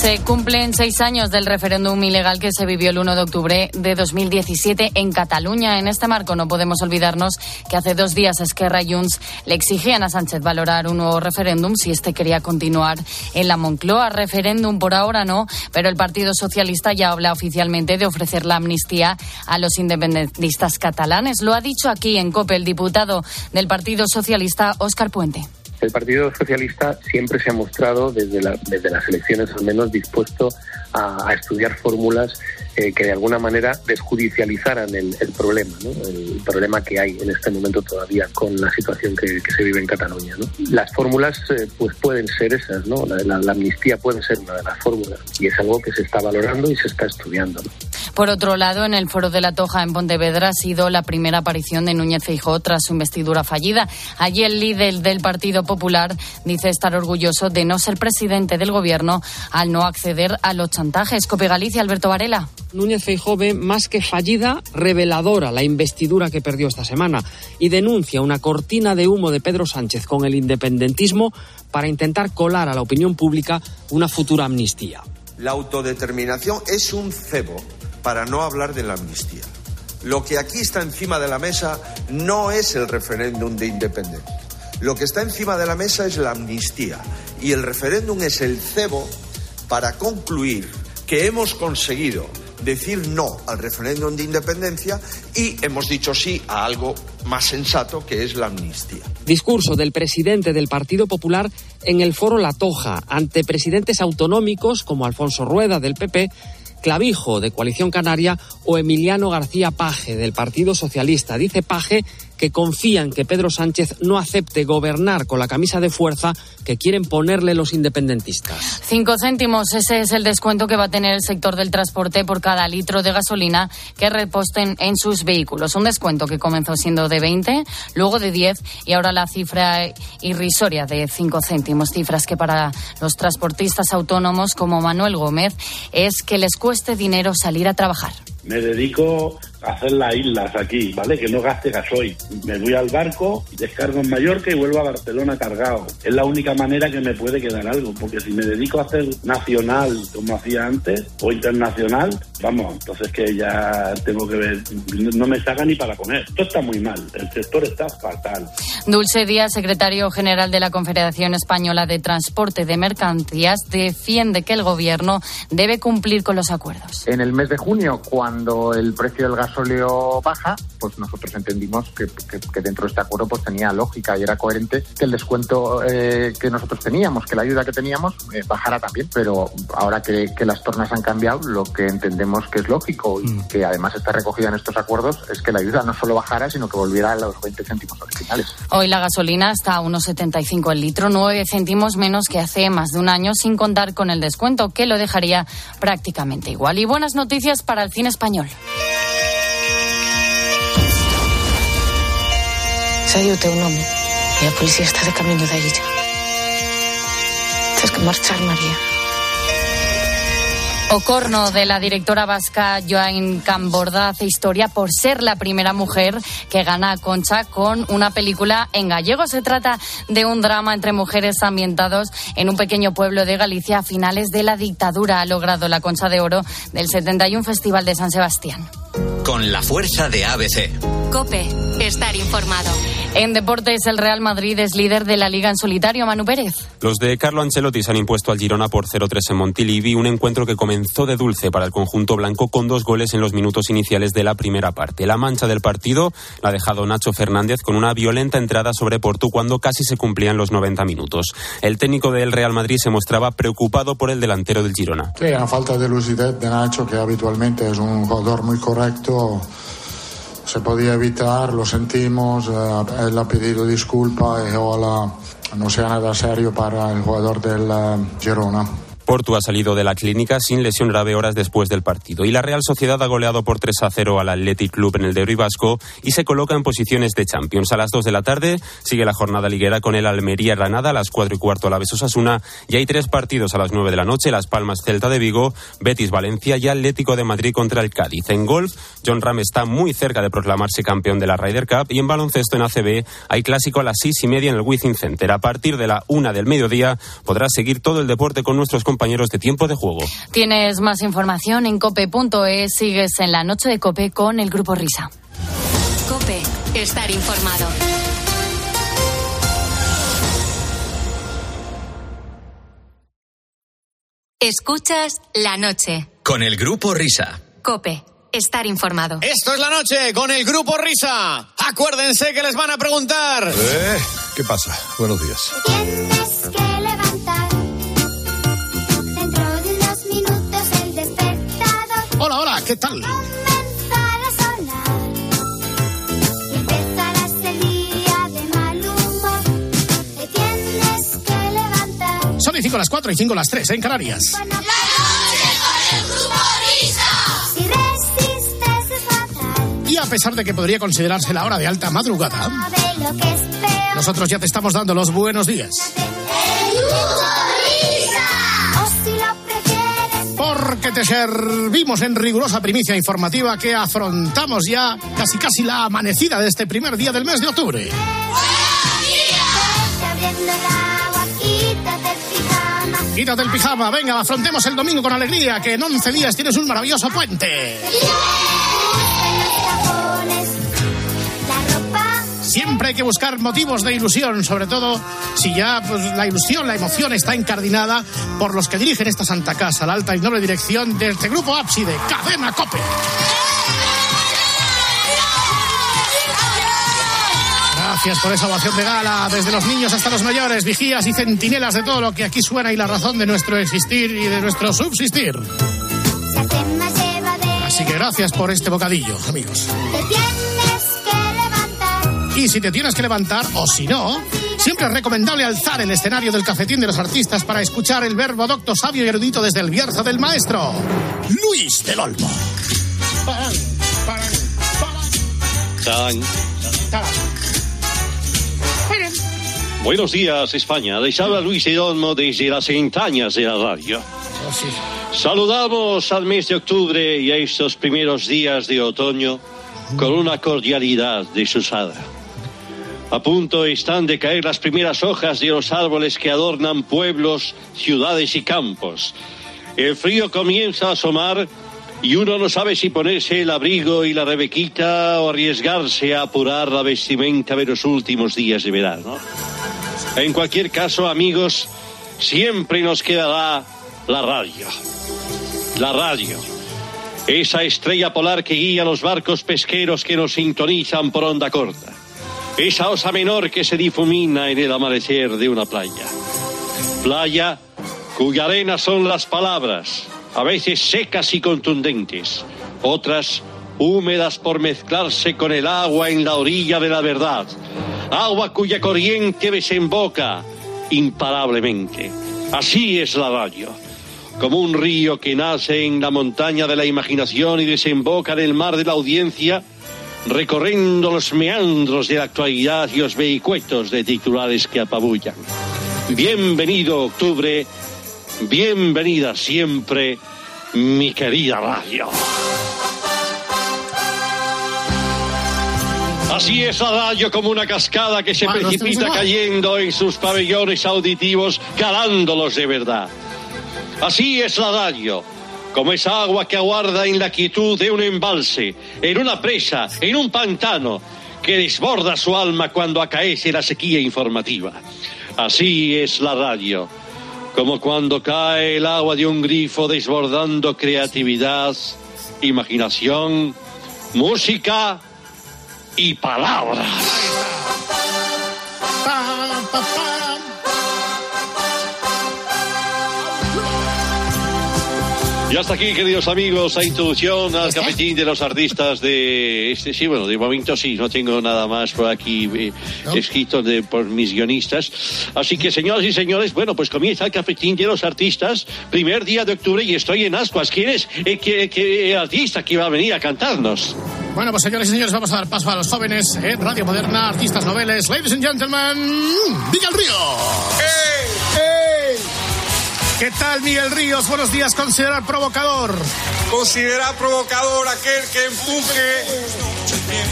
Se cumplen seis años del referéndum ilegal que se vivió el 1 de octubre de 2017 en Cataluña. En este marco no podemos olvidarnos que hace dos días Esquerra y Junts le exigían a Sánchez valorar un nuevo referéndum si este quería continuar en la Moncloa. Referéndum por ahora no, pero el Partido Socialista ya habla oficialmente de ofrecer la amnistía a los independentistas catalanes. Lo ha dicho aquí en COPE el diputado del Partido Socialista, Óscar Puente. El Partido Socialista siempre se ha mostrado, desde, desde las elecciones al menos, dispuesto a, estudiar fórmulas eh, que de alguna manera desjudicializaran el, problema, el problema que hay en este momento todavía con la situación que, se vive en Cataluña. Las fórmulas eh, pues pueden ser esas, ¿no? La, amnistía puede ser una de las fórmulas y es algo que se está valorando y se está estudiando. Por otro lado, en el Foro de la Toja en Pontevedra ha sido la primera aparición de Núñez Feijóo tras su investidura fallida. Allí el líder del Partido Popular dice estar orgulloso de no ser presidente del Gobierno al no acceder a los chantajes. Cope Galicia, Alberto Varela. Núñez Feijóo más que fallida, reveladora la investidura que perdió esta semana y denuncia una cortina de humo de Pedro Sánchez con el independentismo para intentar colar a la opinión pública una futura amnistía. La autodeterminación es un cebo para no hablar de la amnistía. Lo que aquí está encima de la mesa no es el referéndum de independencia. Lo que está encima de la mesa es la amnistía. Y el referéndum es el cebo para concluir que hemos conseguido decir no al referéndum de independencia y hemos dicho sí a algo más sensato que es la amnistía. Discurso del presidente del Partido Popular en el foro La Toja ante presidentes autonómicos como Alfonso Rueda del PP Clavijo de Coalición Canaria o Emiliano García Paje del Partido Socialista. Dice Paje que confían que Pedro Sánchez no acepte gobernar con la camisa de fuerza que quieren ponerle los independentistas. Cinco céntimos, ese es el descuento que va a tener el sector del transporte por cada litro de gasolina que reposten en sus vehículos. Un descuento que comenzó siendo de 20, luego de 10 y ahora la cifra irrisoria de cinco céntimos. Cifras que para los transportistas autónomos como Manuel Gómez es que les cueste dinero salir a trabajar. Me dedico hacer las islas aquí, ¿vale? Que no gaste gasoil. Me voy al barco, descargo en Mallorca y vuelvo a Barcelona cargado. Es la única manera que me puede quedar algo, porque si me dedico a hacer nacional como hacía antes o internacional, vamos, entonces que ya tengo que ver, no me saca ni para comer. Esto está muy mal, el sector está fatal. Dulce Díaz, secretario general de la Confederación Española de Transporte de Mercancías, defiende que el gobierno debe cumplir con los acuerdos. En el mes de junio, cuando el precio del gas gasóleo baja, pues nosotros entendimos que, dentro de este acuerdo pues tenía lógica y era coherente que el descuento eh, que nosotros teníamos, que la ayuda que teníamos, eh, bajara también. Pero ahora que, las tornas han cambiado, lo que entendemos que es lógico y mm. que además está recogida en estos acuerdos es que la ayuda no solo bajara, sino que volviera a los 20 céntimos originales. Hoy la gasolina está a unos 75 el litro, 9 céntimos menos que hace más de un año, sin contar con el descuento, que lo dejaría prácticamente igual. Y buenas noticias para el cine español. S'ha dit el teu nom i la policia està de camí d'ella. Tens que marxar, María. Ocorno de la directora vasca Joan Camborda hace historia por ser la primera mujer que gana a Concha con una película en gallego. Se trata de un drama entre mujeres ambientados en un pequeño pueblo de Galicia a finales de la dictadura. Ha logrado la Concha de Oro del 71 Festival de San Sebastián. Con la fuerza de ABC. Cope, estar informado. En deportes, el Real Madrid es líder de la Liga en solitario, Manu Pérez. Los de Carlo Ancelotti se han impuesto al Girona por 0-3 en Montilivi, un encuentro que comenzó de dulce para el conjunto blanco con dos goles en los minutos iniciales de la primera parte. La mancha del partido la ha dejado Nacho Fernández con una violenta entrada sobre Portu cuando casi se cumplían los 90 minutos. El técnico del Real Madrid se mostraba preocupado por el delantero del Girona. Sí, una falta de lucidez de Nacho, que habitualmente es un jugador muy correcto se podía evitar, lo sentimos, eh, él ha pedido disculpas y ojalá no sea nada serio para el jugador del eh, Girona. Portu ha salido de la clínica sin lesión grave horas después del partido. Y la Real Sociedad ha goleado por 3 a 0 al Athletic Club en el Derby Vasco y se coloca en posiciones de Champions. A las 2 de la tarde sigue la jornada liguera con el Almería Granada a las 4 y cuarto a la Besos Asuna y hay tres partidos a las 9 de la noche, Las Palmas Celta de Vigo, Betis Valencia y Atlético de Madrid contra el Cádiz. En golf, John Ram está muy cerca de proclamarse campeón de la Ryder Cup y en baloncesto en ACB hay clásico a las 6 y media en el Wizzing Center. A partir de la 1 del mediodía podrás seguir todo el deporte con nuestros compañeros compañeros de tiempo de juego. Tienes más información en cope.es. Sigues en la noche de Cope con el Grupo Risa. Cope, estar informado. Escuchas la noche. Con el Grupo Risa. Cope, estar informado. Esto es la noche con el Grupo Risa. Acuérdense que les van a preguntar. Eh, ¿Qué pasa? Buenos días. Que levantar. Son y 5 las 4 y 5 las 3 en Canarias. Si resistes es fatal. Y a pesar de que podría considerarse la hora de alta madrugada, nosotros ya te estamos dando los buenos días. Porque te servimos en rigurosa primicia informativa que afrontamos ya casi casi la amanecida de este primer día del mes de octubre. Quítate el pijama, venga, afrontemos el domingo con alegría, que en 11 días tienes un maravilloso puente. Siempre hay que buscar motivos de ilusión, sobre todo si ya pues, la ilusión, la emoción está encardinada por los que dirigen esta santa casa, la alta y noble dirección de este grupo ábside, Cadena Cope. Gracias por esa ovación de gala, desde los niños hasta los mayores, vigías y centinelas de todo lo que aquí suena y la razón de nuestro existir y de nuestro subsistir. Así que gracias por este bocadillo, amigos. Y si te tienes que levantar, o si no, siempre es recomendable alzar el escenario del cafetín de los artistas para escuchar el verbo docto, sabio y erudito desde el Bierzo del maestro, Luis del Olmo. Parán, parán, parán, tarán. Miren, Buenos días, España. Les habla Luis de Olmo desde las entrañas de la radio. oh, sí. Saludamos al mes de octubre y a estos primeros días de otoño con una cordialidad desusada. A punto están de caer las primeras hojas de los árboles que adornan pueblos, ciudades y campos. El frío comienza a asomar y uno no sabe si ponerse el abrigo y la rebequita o arriesgarse a apurar la vestimenta de los últimos días de verano. En cualquier caso, amigos, siempre nos quedará la radio. La radio. Esa estrella polar que guía los barcos pesqueros que nos sintonizan por onda corta. Esa osa menor que se difumina en el amanecer de una playa. Playa cuya arena son las palabras, a veces secas y contundentes, otras húmedas por mezclarse con el agua en la orilla de la verdad. Agua cuya corriente desemboca imparablemente. Así es la radio como un río que nace en la montaña de la imaginación y desemboca en el mar de la audiencia, recorriendo los meandros de la actualidad y los vericuetos de titulares que apabullan. Bienvenido octubre, bienvenida siempre, mi querida radio. Así es la radio como una cascada que se precipita cayendo en sus pabellones auditivos, calándolos de verdad. Así es la radio, como esa agua que aguarda en la quietud de un embalse, en una presa, en un pantano, que desborda su alma cuando acaece la sequía informativa. Así es la radio, como cuando cae el agua de un grifo desbordando creatividad, imaginación, música y palabras. Y hasta aquí, queridos amigos, la introducción al cafetín de los artistas de este. Sí, bueno, de momento sí, no tengo nada más por aquí eh, escrito de, por mis guionistas. Así que, señoras y señores, bueno, pues comienza el cafetín de los artistas, primer día de octubre y estoy en Ascuas. ¿Quién es eh, que, que- el artista que va a venir a cantarnos? Bueno, pues señores y señores, vamos a dar paso a los jóvenes en Radio Moderna, artistas noveles. Ladies and gentlemen, Miguel Ríos. ¿Qué tal, Miguel Ríos? Buenos días, considerar provocador. Considera provocador aquel que empuje.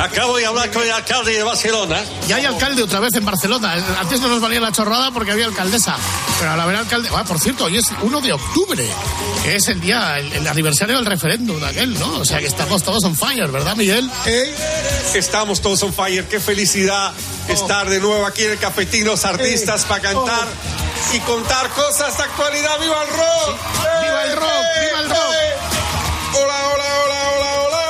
Acabo de hablar con el alcalde de Barcelona. Y hay alcalde otra vez en Barcelona. Antes no nos valía la chorrada porque había alcaldesa. Pero al haber alcalde. Ah, por cierto, hoy es 1 de octubre, que es el día, el, el aniversario del referéndum, aquel, ¿no? O sea que estamos todos on fire, ¿verdad, Miguel? Estamos todos on fire. Qué felicidad estar de nuevo aquí en el Cafetín Los Artistas para cantar y contar cosas de actualidad. ¡Viva el rock! ¡Viva el rock! ¡Viva el rock! Hola, hola, hola, hola, hola.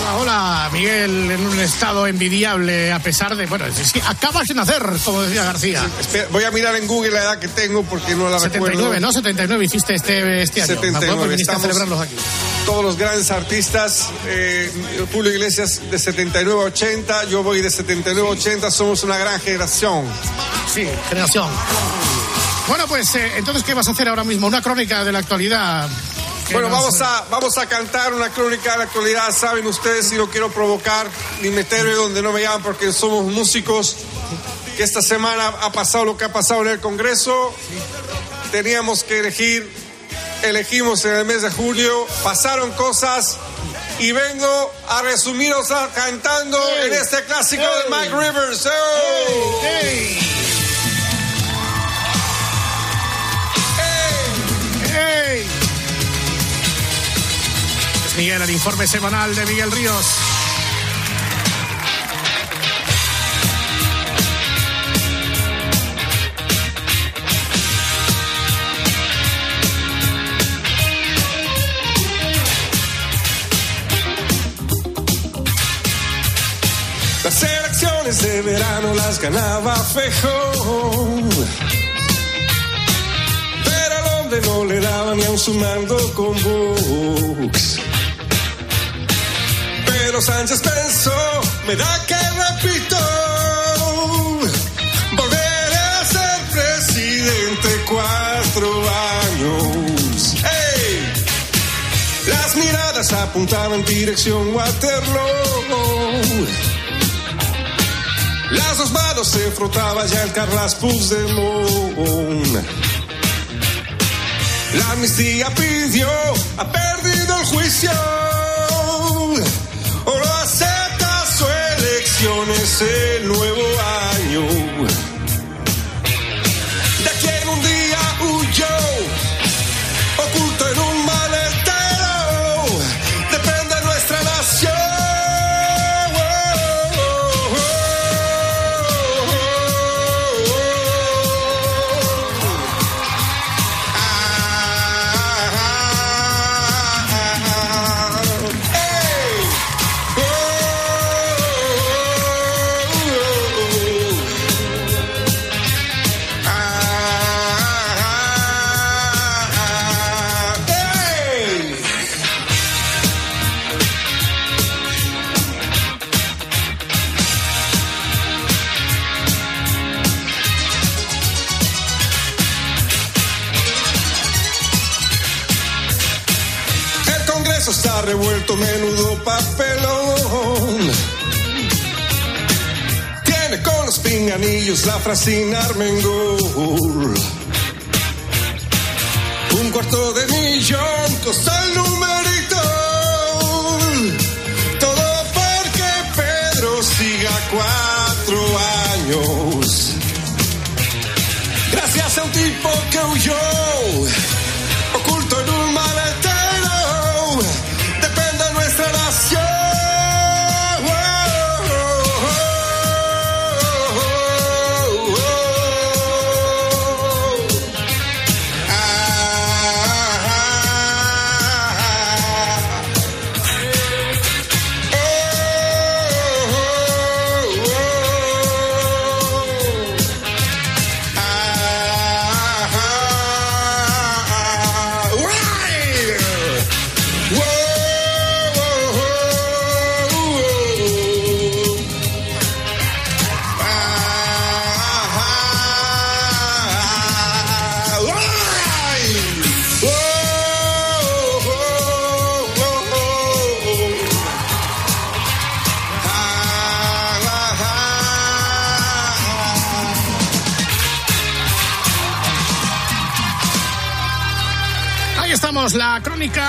Hola, hola, Miguel, en un estado envidiable a pesar de. Bueno, es que acabas de nacer, como decía García. Espera, voy a mirar en Google la edad que tengo porque no la 79, recuerdo. ¿no? 79 hiciste este, este año. 79. Pues viniste a Estamos- celebrarlos aquí. Todos los grandes artistas, eh, Julio Iglesias de 79 a 80, yo voy de 79 a 80, somos una gran generación. Sí, generación. Bueno, pues eh, entonces, ¿qué vas a hacer ahora mismo? Una crónica de la actualidad. Bueno, vamos a, vamos a cantar una crónica de la actualidad. Saben ustedes, si no quiero provocar ni meterme donde no me llaman porque somos músicos, que esta semana ha pasado lo que ha pasado en el Congreso. Teníamos que elegir, elegimos en el mes de julio, pasaron cosas y vengo a resumiros cantando en este clásico de Mike Rivers. ¡Oh! Miguel, el informe semanal de Miguel Ríos. Las elecciones de verano las ganaba Fejón. Pero al hombre no le daba ni aun sumando con Vox. Sánchez pensó, me da que repito, volveré a ser presidente cuatro años. ¡Ey! Las miradas apuntaban en dirección Waterloo. Las dos manos se frotaba ya el Carlas Puigdemont. La amnistía pidió, ha perdido el juicio. Elección, es el nuevo año. Papelón. Tiene con los pinganillos la Francina Armengol. Un cuarto de millón costó el numerito. Todo porque Pedro siga cuatro años. Gracias a un tipo que huyó,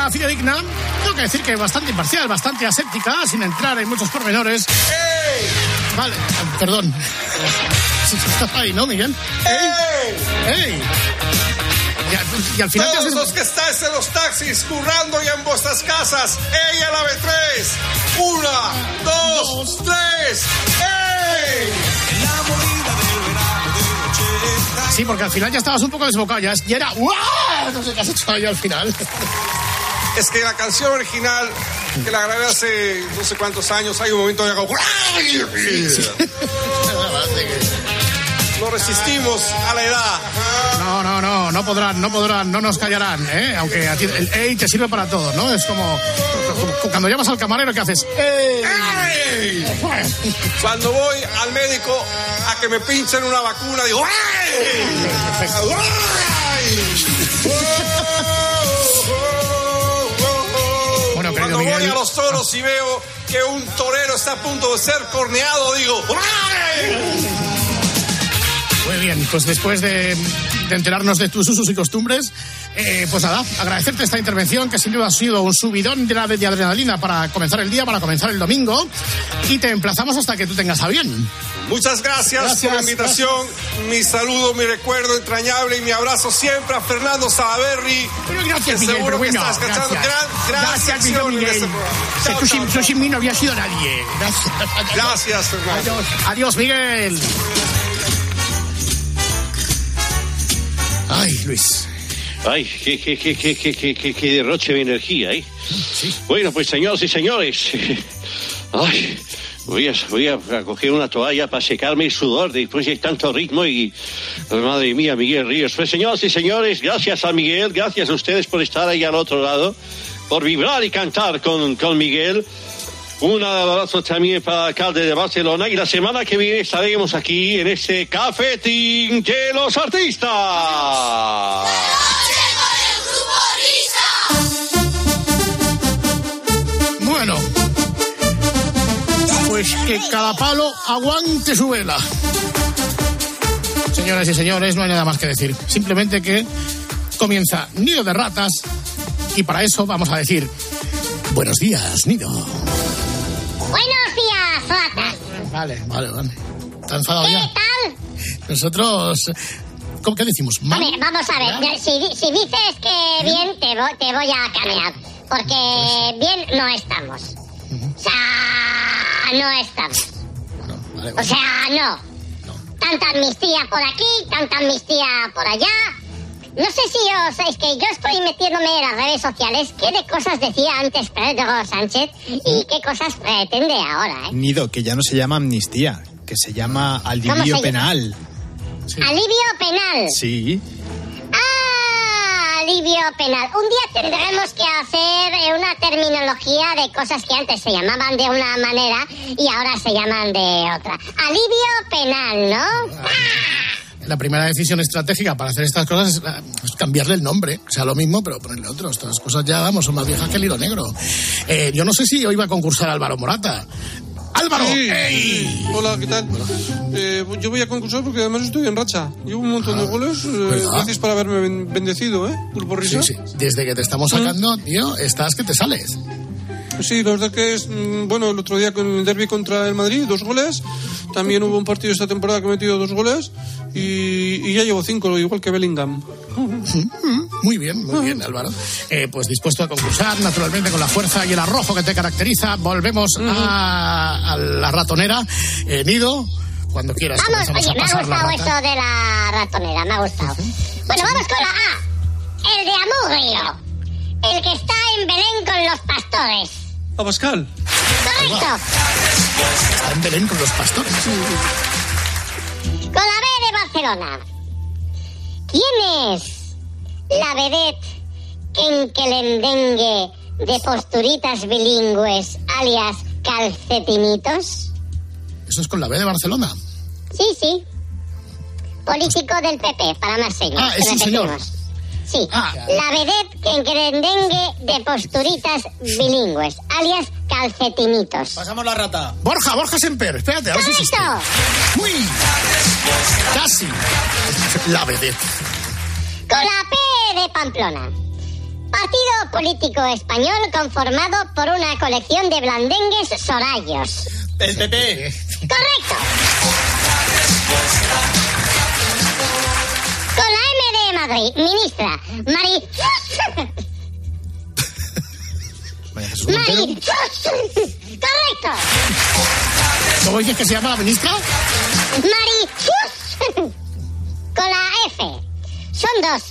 crónica fidedigna. Tengo que decir que bastante imparcial, bastante aséptica, sin entrar en muchos pormenores. Vale, perdón. Estás ahí, ¿no, Miguel? ¡Ey! ¡Ey! Y al, y al final Todos haces- los que estáis en los taxis, currando ya en vuestras casas, ella la ve tres. Una, dos, tres. ¡Ey! Sí, porque al final ya estabas un poco desbocado. Ya, ya era. ¡Guau! No sé qué has hecho ahí al final. Es que la canción original, que la grabé hace no sé cuántos años, hay un momento de hago. No resistimos a la edad. No, no, no, no podrán, no podrán, no nos callarán, ¿eh? Aunque a ti el ey te sirve para todo, ¿no? Es como, como cuando llamas al camarero, ¿qué haces? ¡Ey! Cuando voy al médico a que me pinchen una vacuna, digo querido Cuando voy a los toros y veo que un torero está a punto de ser corneado, digo Muy bien, pues después de, de enterarnos de tus usos y costumbres, eh, pues nada, agradecerte esta intervención que sin duda ha sido un subidón de, la- de adrenalina para comenzar el día, para comenzar el domingo. Y te emplazamos hasta que tú tengas a bien. Muchas gracias, Gracias, por la invitación. Mi saludo, mi recuerdo entrañable y mi abrazo siempre a Fernando Salaberry. Gracias, que Miguel, seguro que bueno, está escuchando. gracias. Gran, gran Gracias, en Miguel. este programa. Que Chao, tú, sin mí no había sido nadie. Gracias. Gracias, Fernando. Adiós, adiós, Miguel. Ay, Luis. Ay, qué, qué, qué, qué, qué, qué, qué- qué derroche de energía, ¿eh? Bueno, pues señoras y señores, ay, voy a, voy a coger una toalla para secarme el sudor después de tanto ritmo y... Madre mía, Miguel Ríos. Pues señoras y señores, gracias a Miguel, gracias a ustedes por estar ahí al otro lado, por vibrar y cantar con, con Miguel. Un abrazo también para el alcalde de Barcelona y la semana que viene estaremos aquí en este cafetín de los artistas. Bueno, pues que cada palo aguante su vela. Señoras y señores, no hay nada más que decir. Simplemente que comienza Nido de Ratas y para eso vamos a decir buenos días, Nido. Vale, vale, vale. ¿Está enfadado ¿Qué ya? tal? Nosotros... ¿Cómo que decimos? ¿Mal? Hombre, vamos a ver. Si, si dices que bien, te, vo- te voy a camear. Porque bien no estamos. O sea, no estamos. O sea, no. Tanta amnistía por aquí, tanta amnistía por allá. No sé si os... Es que yo estoy metiéndome en las redes sociales. ¿Qué de cosas decía antes Pedro Sánchez? Y qué cosas pretende ahora, ¿eh? Nido, que ya no se llama amnistía, que se llama ¿Cómo alivio se penal. Alivio penal. Sí. Ah, alivio penal. Un día tendremos que hacer eh, una terminología de cosas que antes se llamaban de una manera y ahora se llaman de otra. Alivio penal, ¿no? La primera decisión estratégica para hacer estas cosas es, es cambiarle el nombre. O sea, lo mismo, pero ponerle otro. Estas cosas ya, vamos, son más viejas que el hilo negro. Eh, yo no sé si hoy va a concursar Álvaro Morata. ¡Álvaro! Sí. Hola, ¿qué tal? Eh, yo voy a concursar porque además estoy en racha. Llevo un montón de goles. eh, gracias por haberme ben- bendecido, ¿eh? Pulpo Risa. Sí, sí. Desde que te estamos sacando, tío, estás que te sales. Sí, la verdad que es, mm, bueno, el otro día con el derby contra el Madrid, dos goles. También hubo un partido esta temporada que he metido dos goles. Y, y ya llevo cinco, igual que Bellingham. Muy bien, muy bien, Álvaro. Eh, pues dispuesto a concursar, naturalmente, con la fuerza y el arrojo que te caracteriza. Volvemos a, a la ratonera. Eh, Nido, cuando quieras. Vamos, oye, a me ha gustado eso de la ratonera, me ha gustado. Bueno, vamos con la A. El de Amurrio. El que está en Belén con los pastores. A Pascal. Correcto. Está en Belén con los pastores. Con la B de Barcelona. ¿Quién es la vedette quenquelendengue de posturitas bilingües, alias calcetinitos? Eso es con la B de Barcelona. Sí, sí. Político del PP, para más señas. Ah, es un señor. Sí, la vedette quenquelendengue de posturitas bilingües, alias calcetinitos. Pasamos la rata. Borja, Borja Semper. Espérate, a ver si. Uy, casi. La vedette. Con la P de Pamplona. Partido político español conformado por una colección de blandengues sorayos. El PP. Correcto. Con la M de Madrid, ministra Mari... Mari... Correcto. ¿Cómo dices que se llama la ministra? Mari... Con la F. Son dos.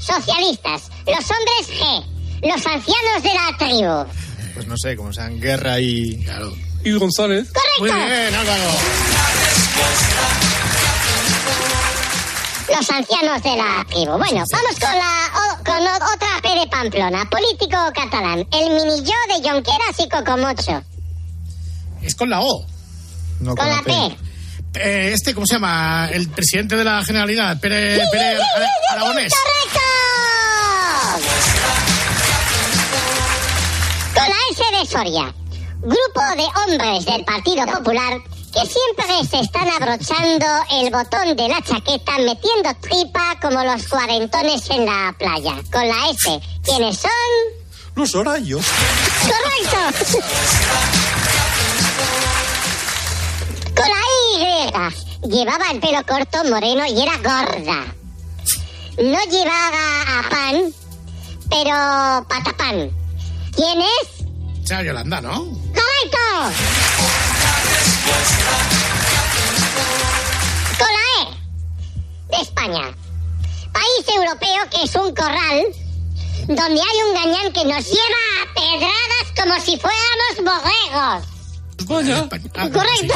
Socialistas. Los hombres G. Los ancianos de la tribu. Pues no sé, como sean Guerra y... Y González. Correcto. Muy bien, Álvaro. Los ancianos de la tribu. Bueno, vamos con la o- con o- otra P de Pamplona. Político catalán. El minilló de Jonqueras y Cocomocho. Es con la O. No, Con la P. Eh, este, ¿cómo se llama? El presidente de la Generalidad, Pere, Pere Ara- Aragonés. ¡Correcto! Con la S de Soria. Grupo de hombres del Partido Popular que siempre se están abrochando el botón de la chaqueta metiendo tripa como los cuarentones en la playa. Con la S. ¿Quiénes son? Los horarios. ¡Correcto! Con la Y. Llevaba el pelo corto, moreno y era gorda. No llevaba a pan, pero patapán. ¿Quién es? Sea Yolanda, ¿no? ¡Correcto! Con la E. De España. País europeo que es un corral donde hay un gañán que nos lleva a pedradas como si fuéramos borregos. Vaya. Correcto.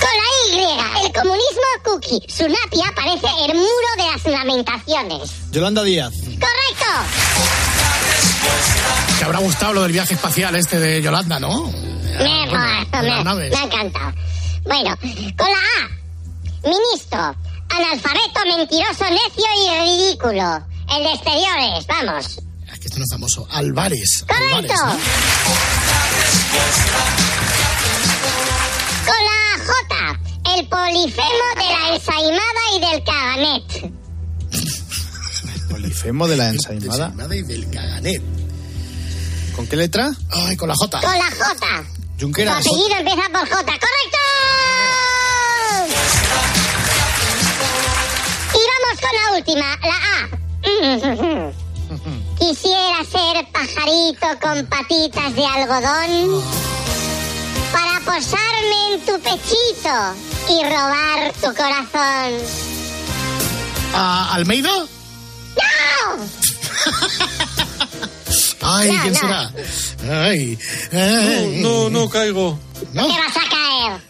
Con la Y, el comunismo cookie. Su napia parece el muro de las lamentaciones. Yolanda Díaz. Correcto. Te habrá gustado lo del viaje espacial este de Yolanda, ¿no? Me, bueno, me- ha encantado. Bueno, con la A. Ministro. Analfabeto, mentiroso, necio y ridículo. El de exteriores, vamos. Es que este no es famoso. Álvarez. Correcto. Álvarez, ¿no? Con la J. El polifemo de la ensaimada y del caganet. Polifemo de la ensaimada. Y del caganet. ¿Con qué letra? Ay, con la J. Con la J. Su Junqueras. apellido empieza por J. ¡Correcto! Y vamos con la última, la A. Quisiera ser pajarito con patitas de algodón para posarme en tu pechito y robar tu corazón. ¿A Almeida? ¡No! Ay, No, ¿quién no. será? Ay, ay. No, no caigo. ¿No? Te vas a caer.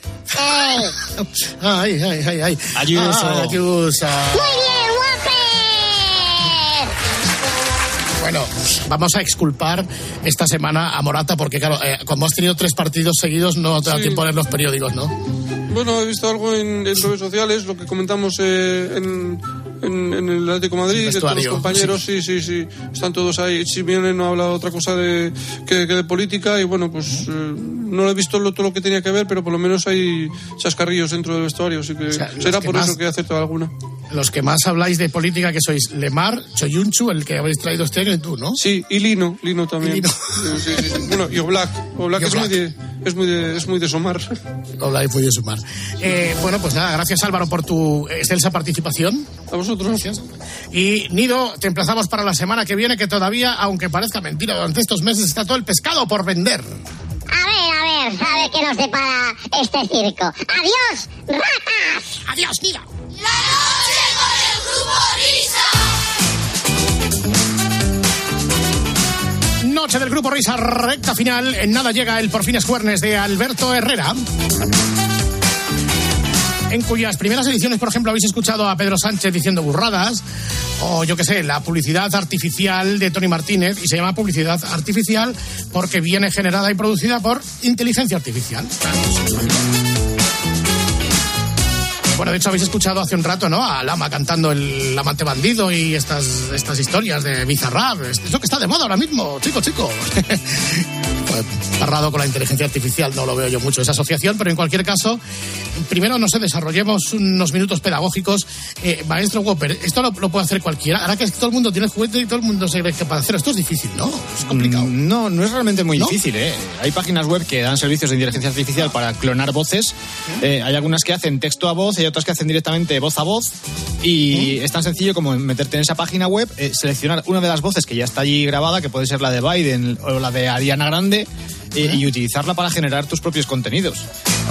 Ay, ay, ay, ay. Ayuso. Ay, Ayuso. Muy bien, guapes. Bueno, vamos a exculpar esta semana a Morata porque, claro, eh, como has tenido tres partidos seguidos, no te da Sí. tiempo a leer los periódicos, ¿no? Bueno, he visto algo en, en redes sociales, lo que comentamos eh, en, en, en el Atlético de Madrid, que todos los compañeros, sí. sí, sí, están todos ahí. Simeone no habla otra cosa de, que, que de política y bueno, pues eh, no lo he visto lo- todo lo que tenía que ver, pero por lo menos hay chascarrillos dentro del vestuario, así que sea, será que por más- eso que ha acertado alguna. Los que más habláis de política que sois Lemar, Choyunchu, el que habéis traído este año, y tú, ¿no? Sí, y Lino, Lino también. Y Lino. Sí, sí. Bueno, y Oblak. Oblak Y es muy de, es muy de, es muy de somar. Hola, he podido sumar. Eh, bueno, pues nada, gracias Álvaro por tu excelsa participación. A vosotros. Gracias. Y Nido, te emplazamos para la semana que viene, que todavía, aunque parezca mentira, durante estos meses está todo el pescado por vender. A ver, a ver, a ver qué nos depara este circo. ¡Adiós, ratas! ¡Adiós, Nido! Noche del Grupo Risa, recta final. En nada llega el Por fines Juernes de Alberto Herrera. En cuyas primeras ediciones, por ejemplo, habéis escuchado a Pedro Sánchez diciendo burradas, o yo qué sé, la publicidad artificial de Tony Martínez, y se llama publicidad artificial porque viene generada y producida por inteligencia artificial. Bueno, de hecho habéis escuchado hace un rato, ¿no? A Lama cantando el amante bandido y estas, estas historias de Bizarrap. Es que está de moda ahora mismo, chicos, chicos. Parrado con la inteligencia artificial, no lo veo yo mucho esa asociación, pero en cualquier caso, primero, no sé, desarrollemos unos minutos pedagógicos. Eh, maestro Whopper, esto lo, lo puede hacer cualquiera. Ahora que todo el mundo tiene juguete y todo el mundo se cree capaz de hacerlo, esto es difícil, ¿no? Es complicado. Mm, No, no es realmente muy ¿No? difícil, ¿eh? Hay páginas web que dan servicios de inteligencia artificial para clonar voces. Eh, hay algunas que hacen texto a voz y hay otras que hacen directamente voz a voz. Y es tan sencillo como meterte en esa página web, eh, seleccionar una de las voces que ya está allí grabada, que puede ser la de Biden o la de Ariana Grande, y utilizarla para generar tus propios contenidos.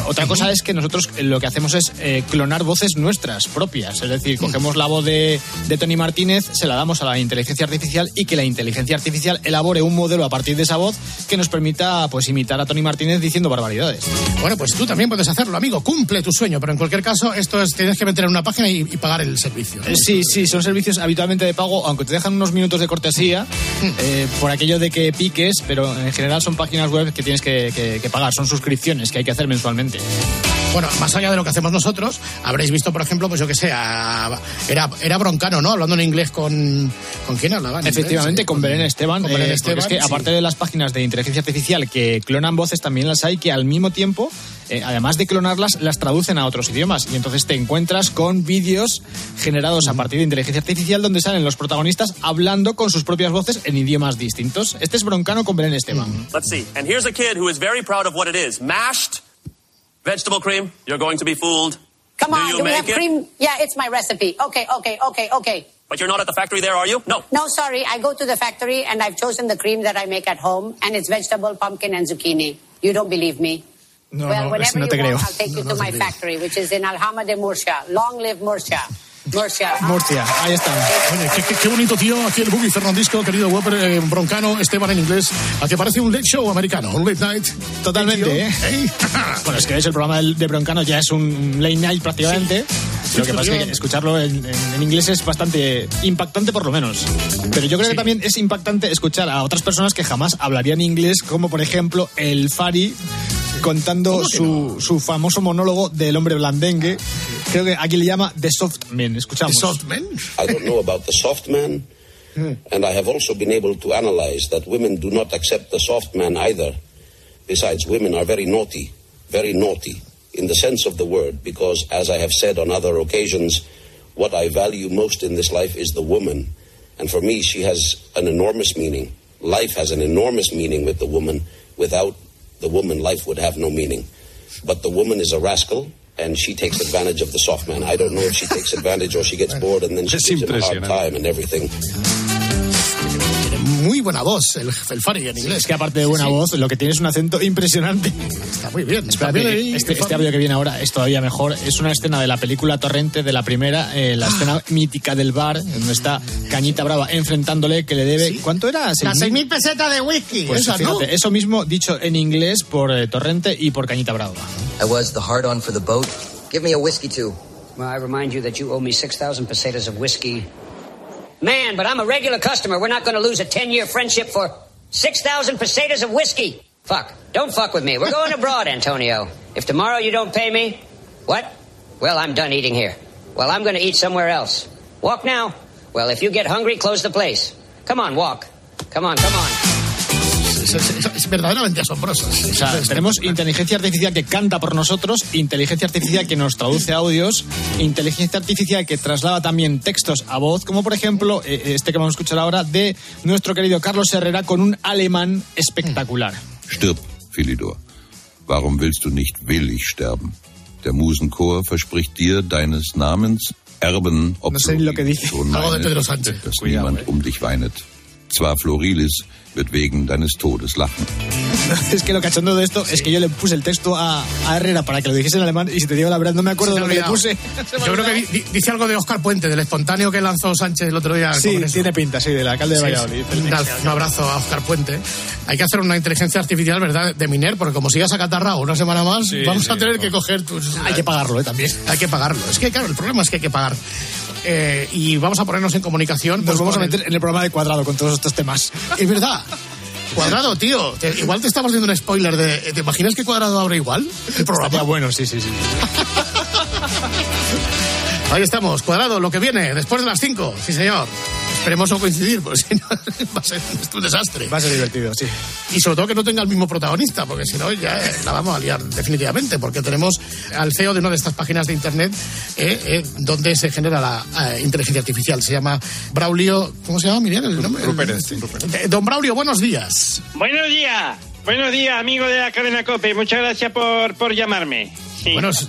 Otra cosa es que nosotros lo que hacemos es eh, clonar voces nuestras propias. Es decir, cogemos la voz de, de Tony Martínez, se la damos a la inteligencia artificial y que la inteligencia artificial elabore un modelo a partir de esa voz que nos permita pues imitar a Tony Martínez diciendo barbaridades. Bueno, pues tú también puedes hacerlo, amigo. Cumple tu sueño, pero en cualquier caso, esto es, tienes que meter en una página y, y pagar el servicio. ¿no? Eh, Sí, sí, son servicios habitualmente de pago, aunque te dejan unos minutos de cortesía eh, por aquello de que piques, pero en general son páginas web que tienes que, que- que pagar, son suscripciones que hay que hacer mensualmente. Bueno, más allá de lo que hacemos nosotros, habréis visto, por ejemplo, pues yo que sé, a- era, era Broncano, ¿no? Hablando en inglés con... ¿Con quién hablaba? en inglés? Efectivamente, con Belén Esteban. Con Belén eh, Esteban, es que sí. aparte de las páginas de inteligencia artificial que clonan voces, también las hay que al mismo tiempo, eh, además de clonarlas, las traducen a otros idiomas. Y entonces te encuentras con vídeos generados a partir de inteligencia artificial donde salen los protagonistas hablando con sus propias voces en idiomas distintos. Este es Broncano con Belén Esteban. Let's see. And here's a kid who is very proud of what it is. Mashed vegetable cream. You're going to be fooled. Come Do on, you do we make have it? cream? Yeah, it's my recipe. Okay, okay, okay, okay. But you're not at the factory there, are you? No. No, sorry, I go to the factory and I've chosen the cream that I make at home, and it's vegetable, pumpkin, and zucchini. You don't believe me? No, well, no, whenever no you want, I'll take you to no my te factory, which is in Alhama de Murcia. Long live Murcia. Murcia. Murcia, ahí están. Oye, qué, qué- qué bonito tío, aquí el Boogie Fernandisco, querido Whopper, eh, Broncano, Esteban en inglés, a que parece un late show americano, un late night. Totalmente, ¿eh? Ey. Bueno, es que es el programa de Broncano ya es un late night prácticamente. Lo que pasa es que escucharlo en, en- en inglés es bastante impactante por lo menos. Pero yo creo que también es impactante escuchar a otras personas que jamás hablarían inglés, como por ejemplo el Fari contando su, su famoso monólogo del hombre blandengue. Creo que aquí le llama The Soft Man. Escuchamos. I don't know about the soft man, and I have also been able to analyze that women do not accept the soft man either. Besides, women are very naughty, very naughty in the sense of the word, because as I have said on other occasions, what I value most in this life is the woman. And for me, she has an enormous meaning. Life has an enormous meaning with the woman. Without the woman, life would have no meaning. But the woman is a rascal, and she takes advantage of the soft man. I don't know if she takes advantage or she gets bored and then she gives him a hard time and everything. Muy buena voz el, el Fari en inglés. Es que aparte de buena Sí, sí. voz, lo que tiene es un acento impresionante. Está muy bien. Está bien ahí, este, este Fari. audio que viene ahora es todavía mejor. Es una escena de la película Torrente, de la primera, eh, la escena mítica del bar, donde está Cañita Brava enfrentándole, que le debe. ¿Cuánto era? Las 6.000 pesetas de whisky. Pues esas, fíjate, ¿no? eso mismo dicho en inglés por eh, Torrente y por Cañita Brava. I was the hard on for the boat. Give me a whiskey too. Well, I remind you that you owe me 6,000 pesetas of whiskey. Man, but I'm a regular customer. We're not going to lose a 10 year friendship for 6,000 pesetas of whiskey. Fuck. Don't fuck with me. We're going abroad, Antonio. If tomorrow you don't pay me, what? Well, I'm done eating here. Well, I'm going to eat somewhere else. Walk now. Well, if you get hungry, close the place. Come on, walk. Come on, come on. Es, es- es- es verdaderamente asombroso. O sea, tenemos inteligencia artificial que canta por nosotros, inteligencia artificial que nos traduce audios, inteligencia artificial que traslada también textos a voz, como por ejemplo eh, este que vamos a escuchar ahora de nuestro querido Carlos Herrera con un alemán espectacular. Stirb, Philidor. Warum willst du nicht willig sterben? Der Musenchor verspricht dir deines Namens Erben, ob No sé ni lo que dice. schon Algo de Pedro Sánchez. dass Cuidado, niemand um dich weinet. Zwar Florilis wird wegen deines Todes lachen. Es que lo cachondo de esto es que yo le puse el texto a, a Herrera para que lo dijese en alemán y si te digo la verdad no me acuerdo de lo que le puse. Yo creo que di- di- dice algo de Oscar Puente, del espontáneo que lanzó Sánchez el otro día. Sí, tiene pinta, sí, del alcalde de Sí, Valladolid. sí. Un, un abrazo a Oscar Puente. Hay que hacer una inteligencia artificial, ¿verdad? De Miner, porque como sigas acatarrado una semana más, Sí, vamos sí, a tener no. que coger tus. Hay que pagarlo, ¿eh? También. Hay que pagarlo. Es que, claro, el problema es que hay que pagar. Eh, y vamos a ponernos en comunicación. Nos pues, vamos a el- meter en el programa de cuadrado con todos estos temas. Es verdad. Cuadrado, tío. Te- igual te estamos dando un spoiler de. ¿Te imaginas que Cuadrado abre igual? El programa. Bueno, sí, sí, sí. Ahí estamos, Cuadrado, lo que viene, después de las 5. Sí, señor. Esperemos no coincidir, porque si no va a ser un desastre. Va a ser divertido, sí. Y sobre todo que no tenga el mismo protagonista, porque si no ya eh, la vamos a liar definitivamente, porque tenemos al CEO de una de estas páginas de internet eh, eh, donde se genera la eh, inteligencia artificial. Se llama Braulio, ¿cómo se llama, Miriam? El nombre? El- Rupérez. Eh, Don Braulio, buenos días. Buenos días, buenos días, amigo de la cadena COPE. Muchas gracias por, por llamarme. Sí. Bueno, s-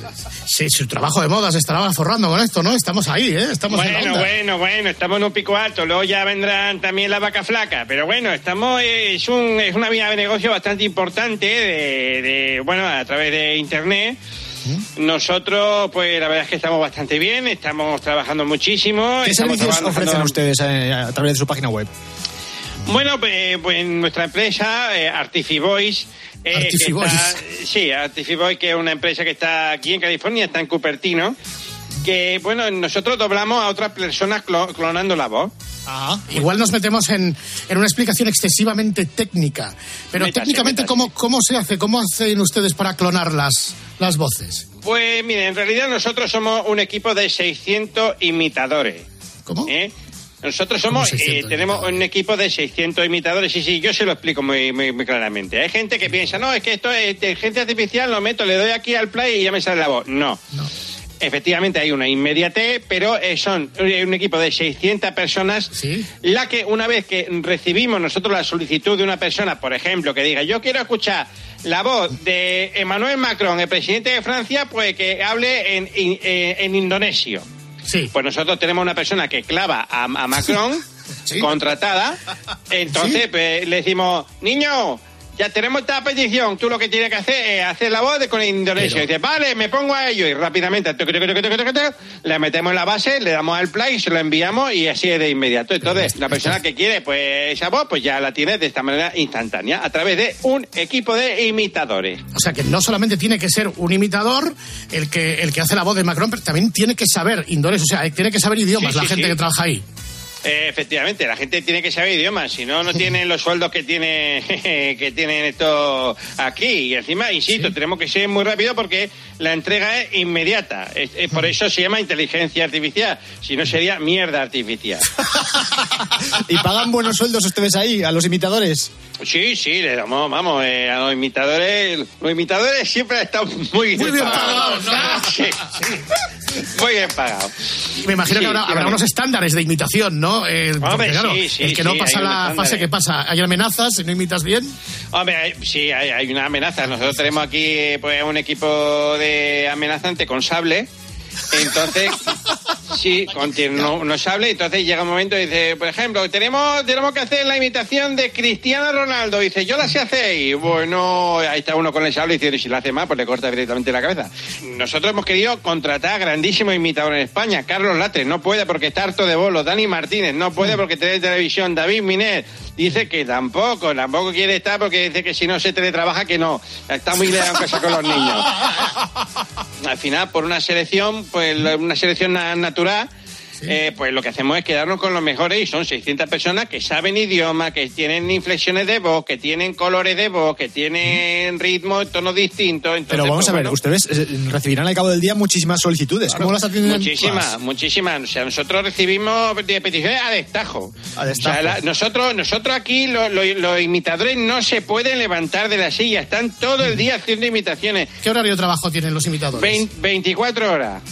sí, su trabajo de moda se estará forrando con esto, ¿no? Estamos ahí, ¿eh? Estamos en la bueno, onda. bueno, bueno, estamos en un pico alto, luego ya vendrán también las vacas flacas, pero bueno, estamos, eh, es, un, es una vía de negocio bastante importante de, de, bueno, a través de internet. Nosotros, pues la verdad es que estamos bastante bien, estamos trabajando muchísimo. ¿Qué servicios ofrecen ustedes eh, a través de su página web? Bueno, pues, pues nuestra empresa, eh, Artifivoice. eh, que Artifivoice. está- sí, Artifivoice, que es una empresa que está aquí en California, está en Cupertino. Que, bueno, nosotros doblamos a otras personas clo- clonando la voz. Igual nos metemos en, en una explicación excesivamente técnica. Pero Métase, técnicamente, métase. ¿cómo, ¿cómo se hace? ¿Cómo hacen ustedes para clonar las, las voces? Pues, mire, en realidad nosotros somos un equipo de 600 imitadores. ¿Cómo? ¿Eh? Nosotros somos, ¿Cómo 600 eh, tenemos un equipo de 600 imitadores. Sí, sí, yo se lo explico muy, muy, muy claramente. Hay gente que piensa, no, es que esto es inteligencia artificial, lo meto, le doy aquí al play y ya me sale la voz. No. Efectivamente hay una inmediatez, pero eh, son eh, un equipo de 600 personas, la que una vez que recibimos nosotros la solicitud de una persona, por ejemplo, que diga, yo quiero escuchar la voz de Emmanuel Macron, el presidente de Francia, pues que hable en, in- eh, en indonesio. Sí. Pues nosotros tenemos una persona que clava a, a Macron, contratada, entonces pues, le decimos, niño, ya tenemos esta petición, tú lo que tienes que hacer es hacer la voz de con indonesio. Y dice, vale, me pongo a ello. Y rápidamente tuc, le metemos en la base, le damos al play, se lo enviamos y así es de inmediato. Entonces, la persona que quiere pues esa voz, pues ya la tiene de esta manera instantánea, a través de un equipo de imitadores. O sea que no solamente tiene que ser un imitador el que, el que hace la voz de Macron, pero también tiene que saber indonesio, o sea, tiene que saber idiomas Sí, la sí, gente sí. que trabaja ahí. Eh, efectivamente, la gente tiene que saber idiomas, si no, no tienen los sueldos que tiene que tienen esto aquí. Y encima, insisto, tenemos que ser muy rápido porque la entrega es inmediata. Es- es por eso se llama inteligencia artificial, si no sería mierda artificial. ¿Y pagan buenos sueldos ustedes ahí, a los imitadores? Sí, sí, le damos, vamos, eh, a los imitadores, los imitadores siempre han estado muy, Muy bien pagados. ¿no? Sí, muy bien pagados. Y me imagino Sí, que habrá, unos estándares de imitación, ¿no? Eh, porque, Hombre, claro, sí, sí, el que no pasa la fase que pasa, hay amenazas, si no imitas bien. Hombre, hay- sí, hay, hay una amenaza. Nosotros tenemos aquí pues, un equipo de amenazante con sable. Entonces, sí, tiene uno- unos sables. Entonces llega un momento y dice, por ejemplo, tenemos, tenemos que hacer la imitación de Cristiano Ronaldo. dice, yo la sé hacer. Y bueno, ahí está uno con el sable y dice, si lo hace mal, pues le corta directamente la cabeza. Nosotros hemos querido contratar a grandísimos imitadores en España. Carlos Latre no puede porque está harto de bolos. Dani Martínez no puede porque tiene televisión. David Minet dice que tampoco, tampoco quiere estar porque dice que si no se teletrabaja que no. Está muy en casa con los niños. Al final, por una selección, pues una selección na- eh, pues lo que hacemos es quedarnos con los mejores y son 600 personas que saben idioma, que tienen inflexiones de voz, que tienen colores de voz, que tienen ritmos, tonos distintos. Entonces, Pero vamos pues, a ver, bueno, ustedes eh, recibirán al cabo del día muchísimas solicitudes. ¿Cómo las atienden? Muchísimas, muchísimas. O sea, nosotros recibimos peticiones a destajo. A destajo. O sea, la- nosotros, nosotros aquí, lo- lo- los imitadores no se pueden levantar de la silla. Están todo el día haciendo imitaciones. ¿Qué horario de trabajo tienen los imitadores? Vein- 24 horas.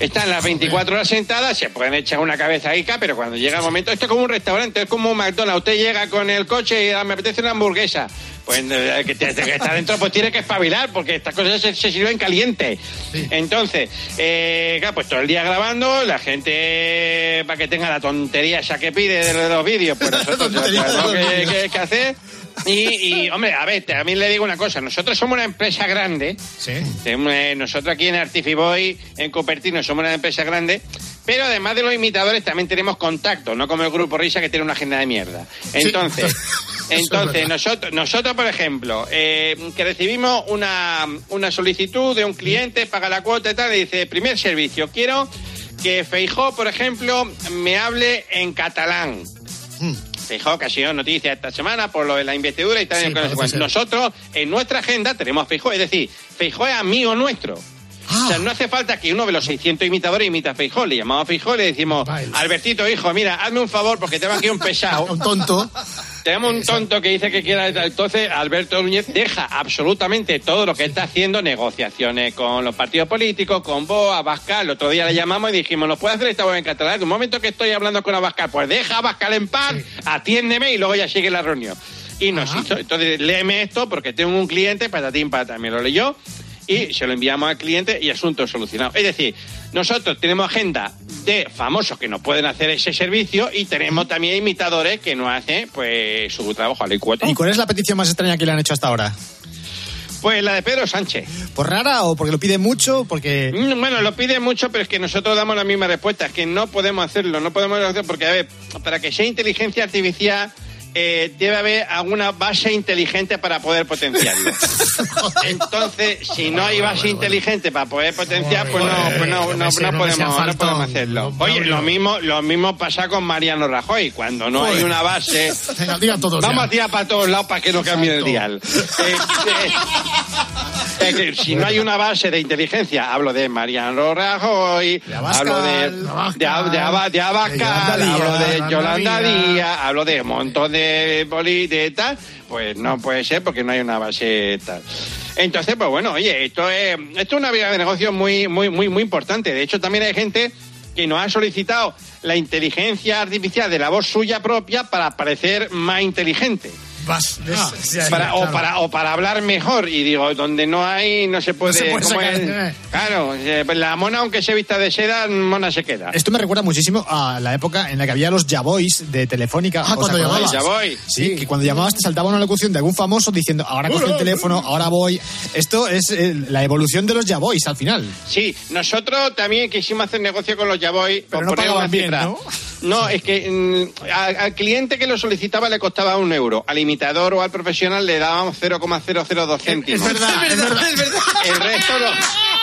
Están las 24 horas sentadas, se pueden echar una cabezaica, pero cuando llega el momento, esto es como un restaurante, es como un McDonald's. Usted llega con el coche y ah, me apetece una hamburguesa. Pues eh, que, está dentro, pues tiene que espabilar, porque estas cosas se, se sirven caliente. Entonces, eh, claro, pues todo el día grabando, la gente, para que tenga la tontería esa que pide de los vídeos, pues nosotros tenemos que, que- que hacer. Y, y, hombre, a ver, también le digo una cosa, nosotros somos una empresa grande, tenemos, eh, nosotros aquí en Artifiboy, en Cupertino, somos una empresa grande, pero además de los imitadores también tenemos contacto, no como el grupo Risa que tiene una agenda de mierda. Entonces, entonces nosotros, nosotros por ejemplo, eh, que recibimos una, una solicitud de un cliente, paga la cuota y tal, y dice, primer servicio, quiero que Feijó, por ejemplo, me hable en catalán. Feijó, que ha sido noticia esta semana por lo de la investidura y tal. Sí, y. Nosotros, en nuestra agenda, tenemos Feijó, es decir, Feijó es amigo nuestro. O sea, no hace falta que uno de los 600 imitadores imita a Feijó. Le llamamos a Feijó y le decimos, Albertito, hijo, mira, hazme un favor porque tengo aquí un pesado. un tonto. Tenemos un tonto que dice que quiera. Entonces, Alberto Núñez deja absolutamente todo lo que está haciendo, negociaciones con los partidos políticos, con vos, Abascal. El otro día le llamamos y dijimos, ¿nos puede hacer esta web en catalán? En un momento que estoy hablando con Abascal, pues deja a Abascal en paz, atiéndeme y luego ya sigue la reunión. Y nos hizo, entonces léeme esto porque tengo un cliente, patatín, patatín, me lo leyó y se lo enviamos al cliente y asunto solucionado. Es decir, nosotros tenemos agenda de famosos que nos pueden hacer ese servicio y tenemos también imitadores que nos hacen pues su trabajo a la cuota. ¿Y cuál es la petición más extraña que le han hecho hasta ahora? Pues la de Pedro Sánchez. ¿Por rara o porque lo pide mucho? Porque... Mm, Bueno, lo pide mucho, pero es que nosotros damos la misma respuesta. Es que no podemos hacerlo, no podemos hacerlo porque, a ver, para que sea inteligencia artificial eh, debe haber alguna base inteligente para poder potenciarlo. Entonces, si no hay base inteligente para poder potenciar, pues no, pues no, no, no podemos, no podemos hacerlo. Oye, lo mismo, lo mismo pasa con Mariano Rajoy. Cuando no hay una base, vamos a tirar para todos lados para que no cambie el dial. Eh, eh, si no hay una base de inteligencia, hablo de Mariano Rajoy, Abascal, hablo de, de, de, Ab- de Abascal, hablo de Yolanda Díaz, hablo de un montón de poli de tal, pues no puede ser porque no hay una base tal. Entonces, pues bueno, oye, esto es, esto es una vía de negocio muy, muy, muy, muy importante. De hecho, también hay gente que nos ha solicitado la inteligencia artificial de la voz suya propia para parecer más inteligente. Vas, Ah, sí, para- claro. o, para, o para hablar mejor. Y digo, donde no hay, no se puede. se puede ¿cómo sacar, es? eh. Claro, eh, pues la mona, aunque se vista de seda, mona se queda. Esto me recuerda muchísimo a la época en la que había los Javois de Telefónica. Ah, ¿Os cuando llamabas. Ya voy. Sí, que cuando llamabas te saltaba una locución de algún famoso diciendo ahora coge el teléfono, ahora voy. Esto es eh, la evolución de los Javois al final. Sí, nosotros también quisimos hacer negocio con los Yavoy. Pero por no pagaban bien, cifra. ¿no? No, es que mm, al cliente que lo solicitaba le costaba un euro. Al imitador o al profesional le dábamos 0,002 céntimos. Es verdad, es verdad. El resto no.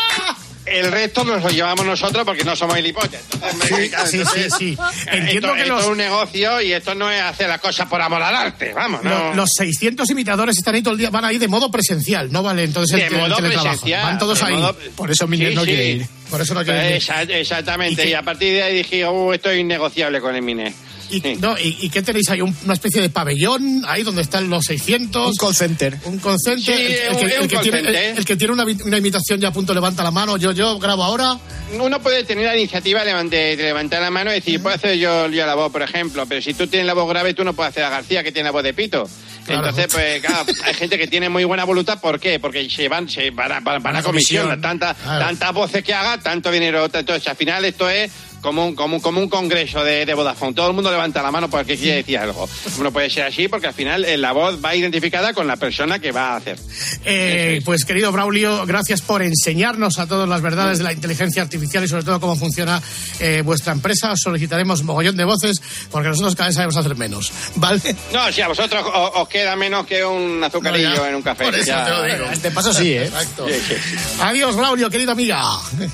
El resto nos lo llevamos nosotros porque no somos gilipollas. Entonces, Sí, entonces, sí, sí. Entiendo esto, que esto los- es un negocio y esto no es hacer las cosas por amor al arte, vamos, no. Los 600 imitadores están ahí todo el día, van ahí de modo presencial, no vale entonces De el, el modo teletrabajo. presencial, Van todos de ahí. modo- Por eso Miner Sí, no sí. quiere ir. Por eso no quieren ir. Esa- exactamente, ¿Y y a partir de ahí dije, uh, esto es innegociable con el Mine. ¿Y, Sí. no, ¿y, y qué tenéis ahí? ¿Un- ¿Una especie de pabellón ahí donde están los 600? Un call center. Un call center. Sí, el, que, es el un que call tiene, center. el- el que tiene una, una imitación ya a punto levanta la mano. Yo, yo grabo ahora. Uno puede tener la iniciativa de levantar la mano y decir, puedo hacer yo, yo la voz, por ejemplo, pero si tú tienes la voz grave, tú no puedes hacer a García, que tiene la voz de pito. Claro. Entonces, pues, claro, hay gente que tiene muy buena voluntad, ¿por qué? Porque se van, se van a, van a- comisión, comisión. tanta, Claro. tantas voces que haga, tanto dinero, entonces al final esto es como un, como un, como un congreso de, de Vodafone. Todo el mundo levanta la mano porque quiere decir algo. No puede ser así porque al final eh, la voz va identificada con la persona que va a hacer. Eh, pues querido Braulio, gracias por enseñarnos a todos las verdades de la inteligencia artificial y sobre todo cómo funciona eh, vuestra empresa. Os solicitaremos mogollón de voces porque nosotros cada vez sabemos hacer menos. ¿Vale? No, si a vosotros os, os queda menos que un azucarillo No, en un café. Por eso ya. te lo digo. Este paso sí, ¿eh? Exacto. Sí, sí. Adiós, Braulio, querida amiga.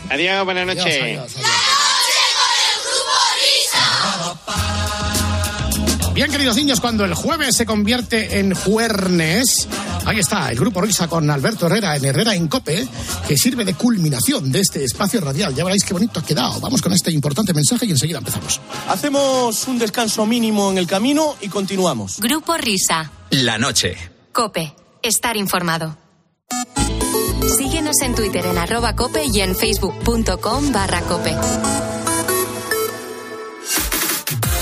Adiós, buenas noches. Adiós, adiós, adiós. Bien, queridos niños, cuando el jueves se convierte en juernes, ahí está el grupo Risa con Alberto Herrera en Herrera en Cope, que sirve de culminación de este espacio radial. Ya veréis qué bonito ha quedado. Vamos con este importante mensaje y enseguida empezamos. Hacemos un descanso mínimo en el camino y continuamos. Grupo Risa. La noche. Cope. Estar informado. Síguenos en Twitter en arroba cope y en facebook.com barra cope.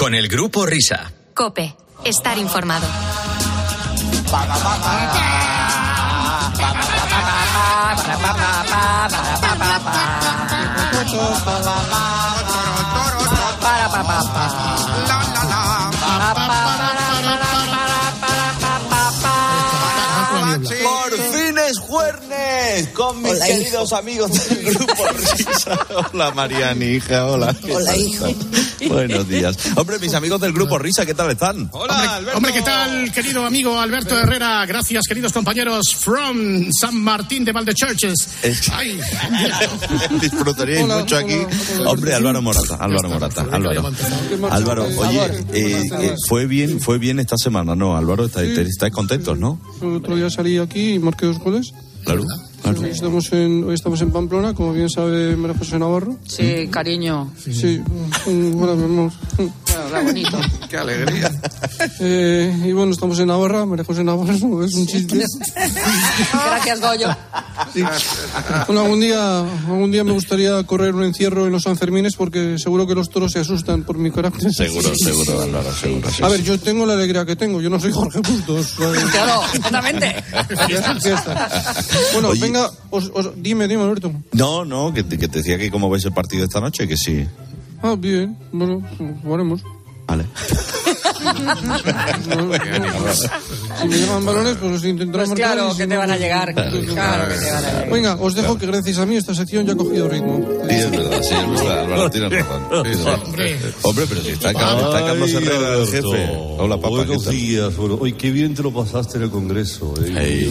Con el grupo Risa. Cope. Estar informado. Con mis Hola, queridos amigos del grupo Risa. Hola Mariani, hija, hola. ¿qué Hola, hijo. Buenos días. Hombre, mis amigos del grupo Risa, ¿qué tal están? hombre, hombre, ¿qué tal, querido amigo Alberto Herrera? Gracias, queridos compañeros from San Martín de Valdechurches. Ay, Disfrutaríais Hola, mucho aquí. hola, Hombre, Álvaro Morata, Álvaro Morata, Álvaro. Álvaro, oye, eh, eh, fue bien, fue bien esta semana, ¿no? Álvaro, estáis, estáis contentos, ¿no? El otro día salí aquí y marqué dos goles. Claro. Hoy estamos en, hoy estamos en Pamplona, como bien sabe María José Navarro. Sí, cariño. Sí, mm, bueno, mi amor. Qué bonito. Qué alegría. Eh, y bueno, estamos en Navarra, María José Navarro, es un chiste. Gracias, Goyo. Bueno, algún día, algún día me gustaría correr un encierro en los Sanfermines porque seguro que los toros se asustan por mi carácter. Seguro, seguro, Álvaro, seguro. sí, A ver, sí. yo tengo la alegría que tengo, yo no soy Jorge Bustos. Claro, exactamente. Bueno, Oye. Venga, os- os- dime, dime, Alberto. No, no, que te, que te decía que cómo ves el partido esta noche, que sí. Ah, bien, bueno, jugaremos. Vale. Si me llegan balones, pues los intentaré Pues marcar. claro, y si que te no, van a pues- llegar. Claro que te van a llegar. Venga, os dejo que gracias a mí esta sección ya ha cogido ritmo. Sí, es verdad, sí, es verdad, Álvaro, tienes razón. Sí, sí. Hombre, pero si está, está Carlos Herrera, el jefe. Hola, papá, ¿qué Buenos días. Bueno, hoy qué bien te lo pasaste en el Congreso. ¿eh?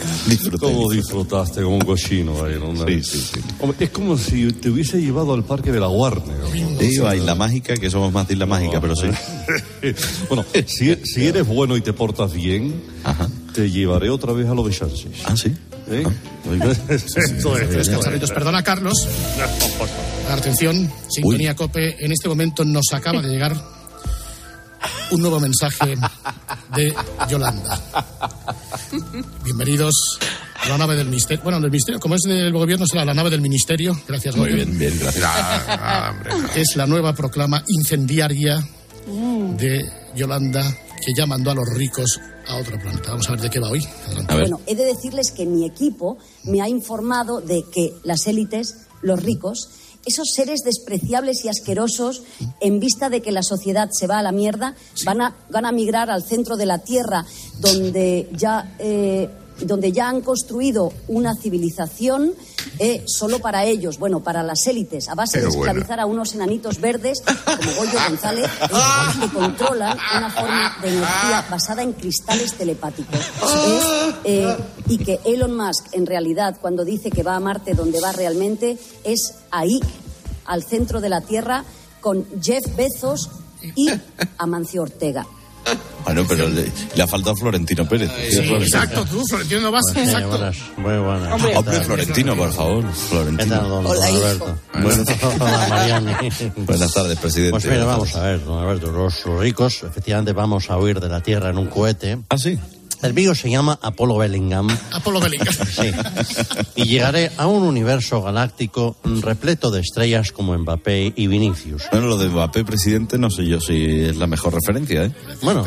¿Cómo disfrutaste como un cochino ahí? ¿no? Sí, sí, sí. Hombre, es como si te hubiese llevado al parque de la Warner. ¿no? Digo, a Isla Mágica, que somos más de Isla Mágica, pero sí. bueno, si, si eres bueno y te portas bien, te llevaré otra vez a lo de Sánchez. Ah, sí. ¿Eh? Perdona, Carlos. Atención, sintonía COPE. En este momento nos acaba de llegar un nuevo mensaje de Yolanda. Bienvenidos a la nave del misterio. Bueno, del misterio, como es del gobierno, será la nave del ministerio. Gracias, Muy bien, bien, gracias. Es la nueva proclama incendiaria. De Yolanda que ya mandó a los ricos a otro planeta. Vamos a ver de qué va hoy. Adelante. Bueno, he de decirles que mi equipo me ha informado de que las élites, los ricos, esos seres despreciables y asquerosos, en vista de que la sociedad se va a la mierda, van a, van a migrar al centro de la Tierra, donde ya, eh, donde ya han construido una civilización eh, solo para ellos, bueno, para las élites, a base de bueno. esclavizar a unos enanitos verdes, como Goyo González, que controlan una forma de energía basada en cristales telepáticos. Es, eh, y que Elon Musk, en realidad, cuando dice que va a Marte donde va realmente, es ahí, al centro de la Tierra, con Jeff Bezos y Amancio Ortega. Bueno, pero le, le ha faltado Florentino Pérez. Sí, exacto, tú, Florentino no vas. Exacto. buenas, muy buenas. Hombre, ¿Qué tal? Florentino, por favor. Florentino. ¿Qué tal, don Hola, hijo. Alberto? Hola, Mariani. Buenas tardes, presidente. Pues mira, vamos a ver, don Alberto, los, los ricos, efectivamente vamos a huir de la Tierra en un cohete. ¿Ah, sí? El mío se llama Apolo Bellingham. Apolo Bellingham. Sí. Y llegaré a un universo galáctico repleto de estrellas como Mbappé y Vinicius. Bueno, lo de Mbappé, presidente, no sé yo si es la mejor referencia, ¿eh? Bueno,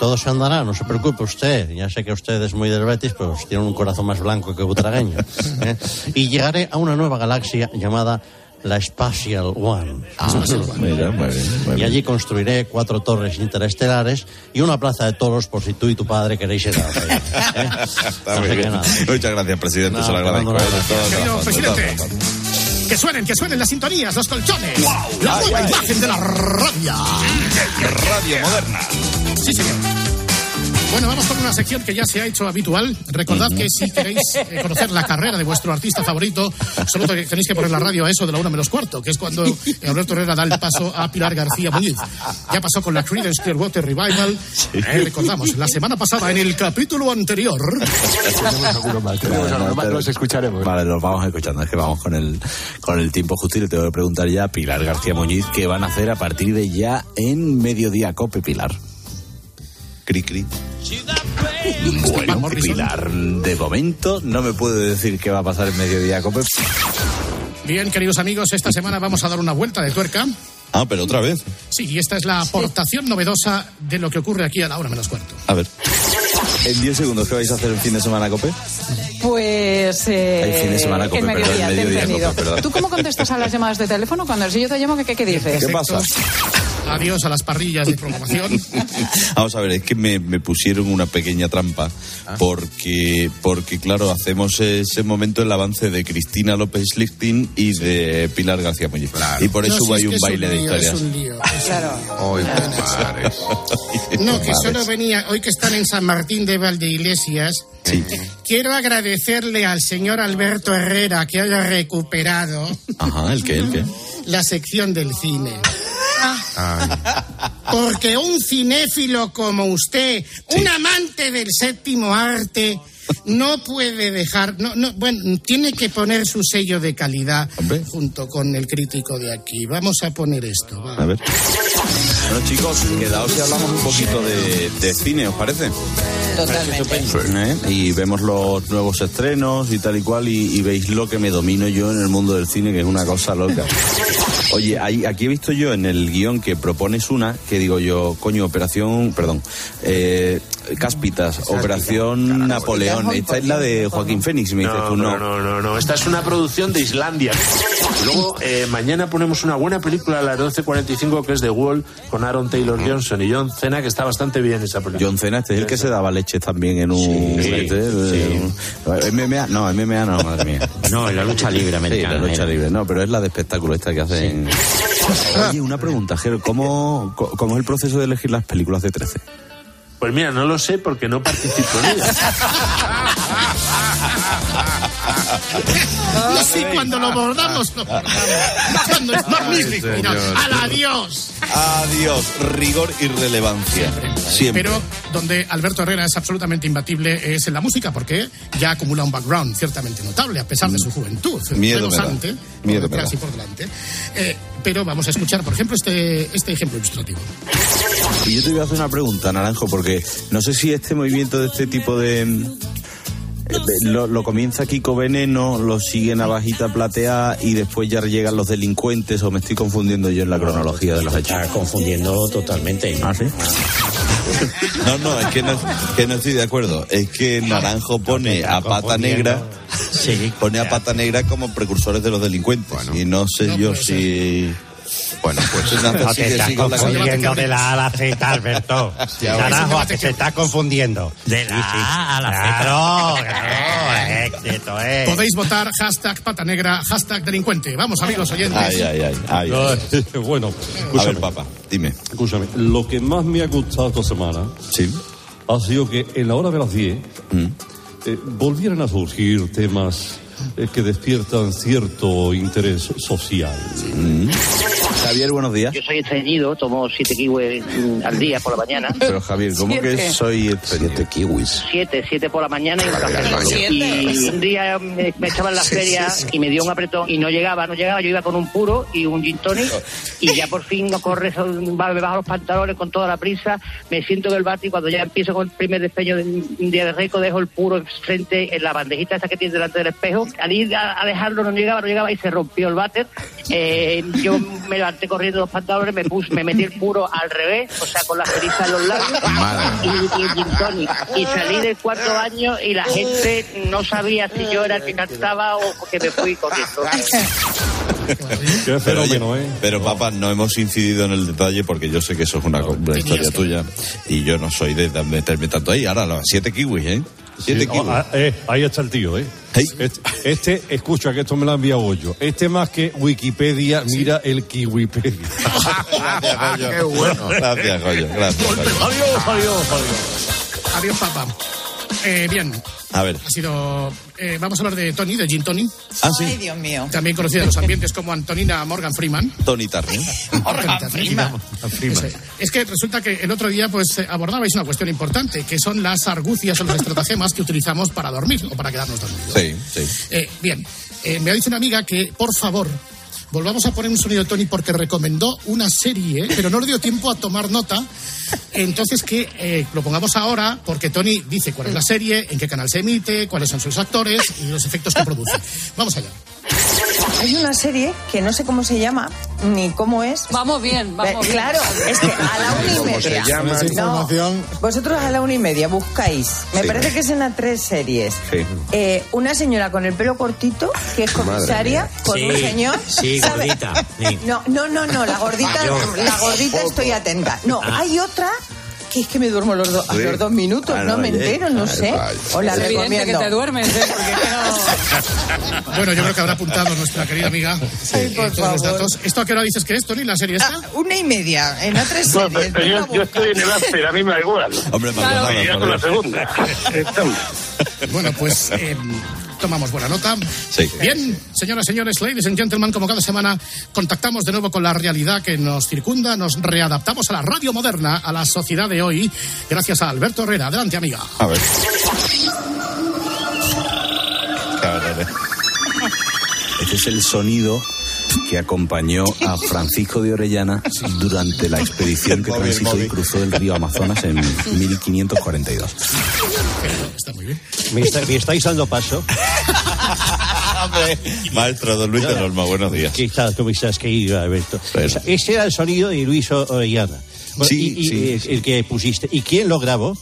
todo se andará, no se preocupe usted. Ya sé que usted es muy del Betis, pero tiene un corazón más blanco que butragueño. ¿eh? Y llegaré a una nueva galaxia llamada la Spatial One. Mira, muy bien, muy Y allí construiré cuatro torres interestelares y una plaza de toros por si tú y tu padre queréis ir a la ¿eh? Nada. Muchas gracias, presidente. Se lo agradezco. ¿eh? Querido presidente. Que suenen, que suenen las sintonías, los colchones. La Ay, nueva ay. imagen de la radio. Radio moderna. Sí, señor. Bueno, vamos con una sección que ya se ha hecho habitual. Recordad que si queréis eh, conocer la carrera de vuestro artista favorito, solo te- tenéis que poner la radio a eso de la una menos cuarto, que es cuando eh, Alberto Herrera da el paso a Pilar García Muñiz. Ya pasó con la Creedence Clearwater Revival. Eh, recordamos, la semana pasada, en el capítulo anterior... Los escucharemos. Vale, los vamos escuchando. Es que vamos con el, con el tiempo justo y le tengo que preguntar ya a Pilar García Muñiz qué van a hacer a partir de ya en Mediodía Cope, Pilar. Cri, cri. Bueno, Pilar, de momento no me puede decir qué va a pasar en Mediodía Cope. Bien, queridos amigos, esta semana vamos a dar una vuelta de tuerca. Ah, pero otra vez. Sí, y esta es la aportación novedosa de lo que ocurre aquí a la hora menos cuarto. A ver. En 10 segundos, ¿qué vais a hacer el fin de semana, Cope? Pues. Eh, El fin de semana, Cope, el perdón, mediodía, te he mediodía, entendido. Cope. ¿Tú cómo contestas a las llamadas de teléfono cuando si yo te llamo, ¿qué, qué dices? ¿Qué pasa? Adiós a las parrillas de programación. Vamos a ver, es que me, me pusieron una pequeña trampa Ah. porque, porque claro, hacemos ese momento el avance de Cristina López Lichtin y de Pilar García Muñiz. Y por eso No, si hay es que un es baile de lío, historias. Es un lío. Hoy, No, que solo venía, hoy que están en San Martín de Valdeiglesias, Sí. quiero agradecerle al señor Alberto Herrera que haya recuperado Ajá, ¿el qué? ¿El qué? la sección del cine. Porque un cinéfilo como usted, un amante del séptimo arte, no puede dejar, no, no, bueno, tiene que poner su sello de calidad junto con el crítico de aquí. Vamos a poner esto. va. A ver. Bueno, chicos, quedaos y hablamos un poquito de, de cine, ¿os parece? Totalmente. ¿Eh? Y vemos los nuevos estrenos y tal y cual, y, y veis lo que me domino yo en el mundo del cine, que es una cosa loca. Oye, ahí- aquí he visto yo en el guion que propones una, que digo yo, coño, operación, perdón, eh, Cáspitas, operación Napoleón. Esta es la de Joaquín Fénix, me dices tú no, no, no, no. Esta es una producción de Islandia. Luego, eh, mañana ponemos una buena película a las 12.45 que es The Wall con Aaron Taylor Johnson y John Cena, que está bastante bien esa película. John Cena, este es el que se daba leches también en un... Sí, este, MMA, no, MMA no, madre mía. No, en la lucha libre americana, Sí, la lucha libre, no, pero es la de espectáculo esta que hacen... Oye, una pregunta, Jero, ¿cómo, ¿cómo es el proceso de elegir las películas de 13? Pues mira, no lo sé porque no participo en ella. Y sí, cuando lo bordamos, lo bordamos. Cuando es magnífico. Ay. ¡Al adiós! Adiós, rigor y relevancia. Siempre. Pero donde Alberto Herrera es absolutamente imbatible es en la música, porque ya acumula un background ciertamente notable, a pesar de su juventud. Miedo me da. rebosante, por Miedo me da. y por delante. Eh, pero vamos a escuchar, por ejemplo, este, este ejemplo ilustrativo. Y yo te voy a hacer una pregunta, Naranjo, porque no sé si este movimiento de este tipo de... eh, Lo, lo comienza Kiko Veneno, lo sigue Navajita Platea y después ya llegan los delincuentes o me estoy confundiendo yo en la cronología de los hechos. Está confundiendo totalmente. ¿Ah, sí? No, no, es que no, que no estoy de acuerdo. Es que Naranjo pone a Pata Negra, pone a Pata Negra como precursores de los delincuentes. y no sé yo si... Bueno, pues No te estás confundiendo de la A a la Z, Alberto. Que se está confundiendo. De la A a la Z. Claro, claro, éxito, eh. Podéis votar hashtag pata negra, hashtag delincuente. Vamos, amigos oyentes. Ay, ay, ay. ay, ay. bueno, A escúchame. ver, papá, dime. Escúchame, lo que más me ha gustado esta semana ha sido que en la hora de las 10 Mm. eh, volvieran a surgir temas eh, que despiertan cierto interés social. Mm. Javier, buenos días. Yo soy estreñido, tomo siete kiwis mm, al día por la mañana. Pero Javier, ¿cómo que soy siete kiwis? Siete, siete por la mañana y un. Y un día me, me estaba en la feria y me dio un apretón y no llegaba, no llegaba. Yo iba con un puro y un gin tonic y ya por fin no corre, me bajo los pantalones con toda la prisa, me siento en el bate y cuando ya empiezo con el primer despeño de un día de rico dejo el puro frente en la bandejita esa que tiene delante del espejo. Al ir a, a dejarlo no llegaba, no llegaba y se rompió el váter. Eh, yo me levanté corriendo los pantalones, me puse, me metí el puro al revés, o sea, con la ceriza en los labios y, y tonic. Y salí del cuarto baño y la gente no sabía si yo era el que cantaba o que me fui corriendo. Qué fenómeno, oye, ¿eh? Pero papá, no hemos incidido en el detalle porque yo sé que eso es una, una historia tuya y yo no soy de meterme tanto ahí. Ahora, los siete kiwis, ¿eh? Siete Sí, kiwis. ah, eh, ahí está el tío, ¿eh? Este, este, escucha que esto me lo ha enviado Hoyo. Este más que Wikipedia, mira el Kiwipedia. Gracias, Goyo. Qué bueno. Gracias, Goyo. Gracias, Goyo. Adiós, adiós, adiós. Adiós, papá. Eh, bien, A ver. ha sido. eh, vamos a hablar de Tony, de Gin Tony. Ah, sí. Ay, Dios mío. También conocida en los ambientes como Antonina Morgan Freeman. Tony Turner. Morgan Freeman. Es. Es que resulta que el otro día pues abordabais una cuestión importante, que son las argucias o los estratagemas que utilizamos para dormir o para quedarnos dormidos. Sí, sí. Eh, bien, eh, me ha dicho una amiga que, por favor, volvamos a poner un sonido Tony porque recomendó una serie, pero no le dio tiempo a tomar nota. Entonces, que eh, lo pongamos ahora porque Tony dice cuál es la serie, en qué canal se emite, cuáles son sus actores y los efectos que produce. Vamos allá. Hay una serie que no sé cómo se llama ni cómo es. Vamos bien, vamos bien. Claro, es que a la una y ¿Cómo se media. llama? No, información. vosotros a la una y media buscáis. Me Sí. parece que es en las tres series. Sí. Eh, una señora con el pelo cortito, que es comisaria, con un señor. sí, ¿sabe? gordita, sí. No, no, no, no, la gordita, la gordita estoy atenta. No, Ah. hay otra que es que me duermo los, do- a Sí. los dos minutos, Ah, no, no, me oye. entero, no Ay, sé. vaya. Os la Es evidente que te duermes, ¿eh? Porque Bueno, yo creo que habrá apuntado nuestra querida amiga eh, por todos los datos. ¿Esto a qué hora dices que es, Tony, la serie esta? Ah, una y media, en las tres No, pero yo, estoy en el after, a mí me da igual. Hombre, Claro. Y ya con la segunda. Estamos. Bueno, pues eh, tomamos buena nota. Bien, señoras, señores, ladies and gentlemen, como cada semana contactamos de nuevo con la realidad que nos circunda, nos readaptamos a la radio moderna, a la sociedad de hoy, gracias a Alberto Herrera. Adelante, amiga. A ver. Este es el sonido que acompañó a Francisco de Orellana durante la expedición que transitó y cruzó el río Amazonas en 1542. ¿Me, está- me estáis dando paso? Maestro Don Luis de Norma, buenos días. ¿Qué tal? ¿Cómo estás, querido Alberto? Ese era el sonido de Luis Orellana. Bueno, Sí, y- y, sí, eh, el que pusiste. ¿Y quién lo grabó?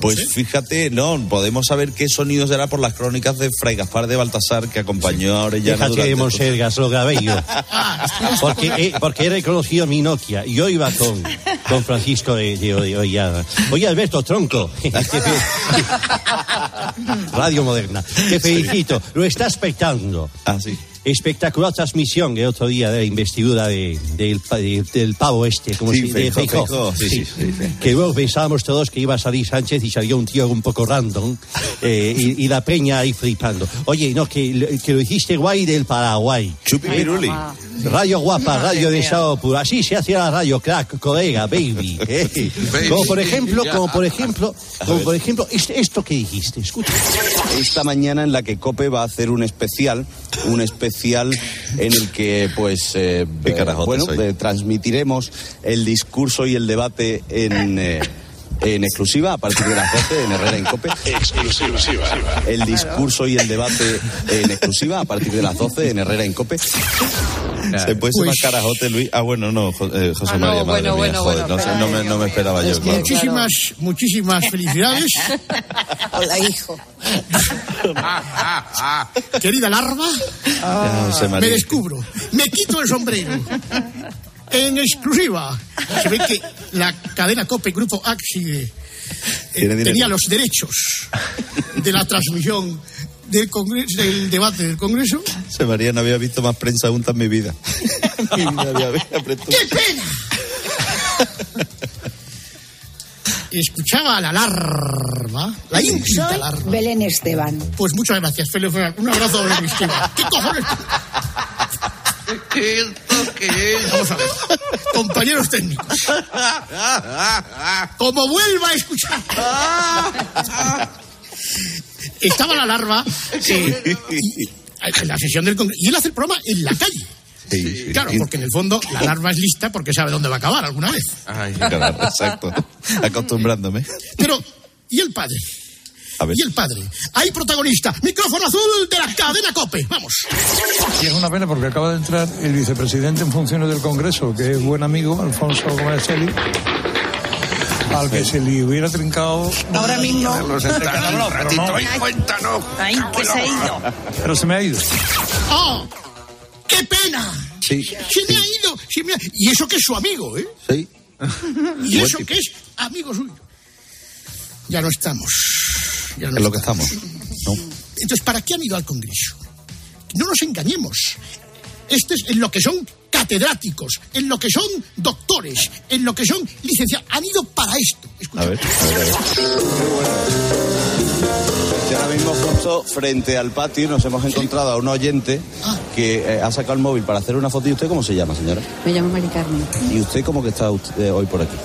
Pues fíjate, no, podemos saber qué sonido será por las crónicas de Fray Gaspar de Baltasar que acompañó a Orellana de Monsergas, lo grabé yo. Porque, eh, porque he reconocido mi Nokia. Yo iba con, con Francisco de, de, de Orellana. Oye, Alberto, tronco. Radio Moderna. Te felicito. Lo está espectando. Ah, sí. Espectacular transmisión el otro día de la investidura de, del, pa- de- del pavo este, como Sí, si de sí, sí, sí, sí. Que luego pensábamos todos que iba a salir Sánchez y salió un tío un poco random eh, y, y la peña ahí flipando. Oye, no, que, que lo hiciste guay del Paraguay. Chupi Piruli. Radio guapa, radio de Sao Puro. Así se hacía la radio, crack, colega, baby. eh. Baby. Como por ejemplo, Ya. como por ejemplo, como por ejemplo, es- esto que dijiste, escucha. esta mañana en la que Cope va a hacer un especial, un especial en el que pues eh, eh, bueno, eh, transmitiremos el discurso y el debate en eh, en exclusiva a partir de las 12 en Herrera en Cope. Exclusiva. El discurso y el debate en exclusiva a partir de las 12 en Herrera en Cope. Se puede ser Pues- más carajote, Luis. Ah, bueno, no, eh, José Ah, no, María, madre bueno, mía, bueno, joder, bueno, no, sé, no me, no me esperaba yo. claro. Muchísimas, muchísimas felicidades. Hola, hijo. Querida larva, José me descubro. Me quito el sombrero. En exclusiva. Se ve que la cadena COPE, Grupo Axi, eh, tenía los derechos de la transmisión del, congreso, del debate del Congreso. José María no había visto más prensa junta en mi vida. En mi vida había visto. ¡Qué pena! Escuchaba a la larva, la íntima Soy larva. Belén Esteban. Pues muchas gracias, Felipe. Un abrazo, Belén Esteban. ¿Qué cojones? Vamos a ver. Compañeros técnicos. Como vuelva a escuchar. Estaba la larva eh, en la sesión del Congreso. Y él hace el programa en la calle. Claro, porque en el fondo la larva es lista porque sabe dónde va a acabar alguna vez. Ay, claro, exacto. Acostumbrándome. Pero, ¿y el padre? A ver. ¿Y el padre? Hay protagonista. Micrófono azul de la cadena COPE. Vamos. Y es una pena porque acaba de entrar el vicepresidente en funciones del Congreso, que es buen amigo, Alfonso Gómez Celi, al que se le hubiera trincado. Ahora mismo. Cuéntanos. Ay, que se ha ido. pero se me ha ido. ¡Oh! ¡Qué pena! Sí. Se me ha ido. se me ha- Y eso que es su amigo, ¿eh? Sí. Y Buen eso tipo. que es amigo suyo. Ya no estamos. Ya no Es lo que estamos. Entonces, ¿para qué han ido al Congreso? No nos engañemos. Este es en lo que son catedráticos, en lo que son doctores, en lo que son licenciados. Han ido para esto. A ver, a ver, a ver. Ahora mismo justo frente al patio nos hemos encontrado a un oyente que eh, ha sacado el móvil para hacer una foto. ¿Y usted cómo se llama, señora? Me llamo Mari Carmen. ¿Y usted cómo que está usted, eh, hoy por aquí?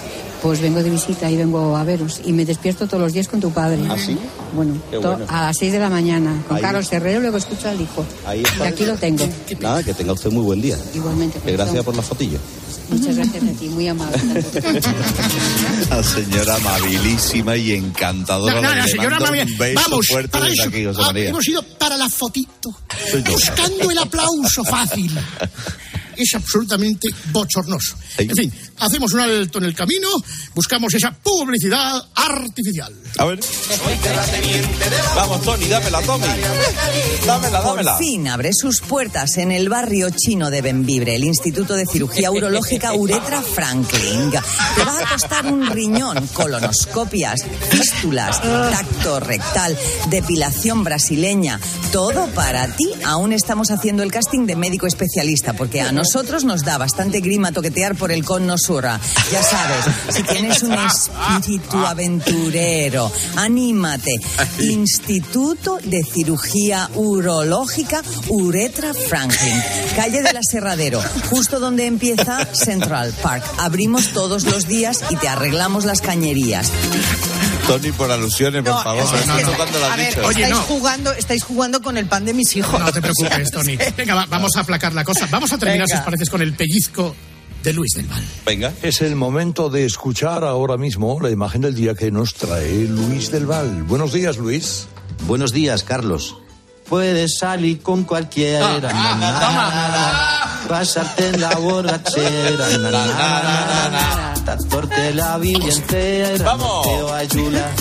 Pues vengo de visita y vengo a veros. Y me despierto todos los días con tu padre. ¿Ah, sí? Bueno, bueno. a las 6 de la mañana. Con Ahí. Carlos Herrero, luego escucho al hijo. Ahí Y está. aquí lo tengo. Nada, que tenga usted muy buen día. Igualmente. Que gracias por la fotillo. Muchas gracias a ti, muy amable. La señora amabilísima y encantadora. No, no, la señora beso Vamos, fuerte para eso. aquí, José María. hemos ido para la fotito. Buscando el aplauso fácil. Es absolutamente bochornoso. En fin, hacemos un alto en el camino, buscamos esa publicidad artificial. A ver. Vamos, Tony, dámela, Tommy. Dámela, dámela. Por fin abre sus puertas en el barrio chino de Benvibre, el Instituto de Cirugía Urológica Uretra Franklin. Te va a costar un riñón, colonoscopias, fístulas, tacto rectal, depilación brasileña, todo para ti. Aún estamos haciendo el casting de médico especialista, porque a nosotros nos da bastante grima toquetear por el cono surra. Ya sabes, si tienes un espíritu aventurero, anímate. Instituto de Cirugía Urológica Uretra Franklin, calle de la Serradero, justo donde empieza Central Park. Abrimos todos los días y te arreglamos las cañerías. Tony, por alusiones, por favor. es que- ¿Esto cuándo lo has a ver, dicho? estáis, jugando, estáis jugando con el pan de mis hijos. No te preocupes, Tony. Venga, va, vamos a aplacar la cosa. Vamos a terminar, si Venga. os parece, con el pellizco de Luis del Val. Venga. Es el momento de escuchar ahora mismo la imagen del día que nos trae Luis del Val. Buenos días, Luis. Buenos días, Carlos. Puedes salir con cualquiera, na, na, na, pasarte en la borrachera, tatuarte la vida entera, Vamos. no te va a ayudar,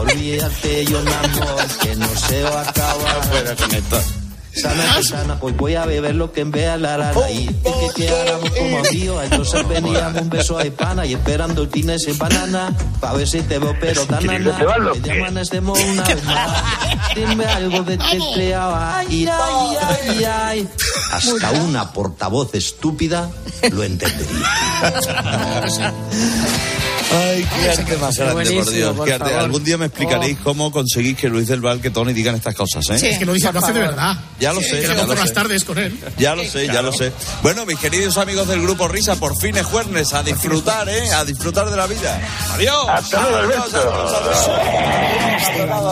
olvídate yo un amor que no se va a acabar. Sana, que sana, pues voy a beber lo que en vea la rana y es que quedáramos como amigos, entonces veníamos un beso a hispana y esperando el tines en banana, pa' ver si te veo pero tan nana, te va lo que que- ya amanecemos una vez más, dime algo de creaba, ay, ay, ay, ay, hasta una portavoz estúpida lo entendería. Ay, qué arte más grande, por Dios. por qué arte. favor. Algún día me explicaréis cómo conseguís que Luis del Val, que Tony digan estas cosas, ¿eh? Es que lo dice, lo hace de verdad. Ya lo Sí, sé, que ya lo por las sé. tardes con él. Ya lo sé, ya lo sé. Bueno, mis queridos amigos del Grupo Risa, por fin es jueves, a disfrutar, ¿eh? A disfrutar de la vida. Adiós. Hasta luego, Adiós,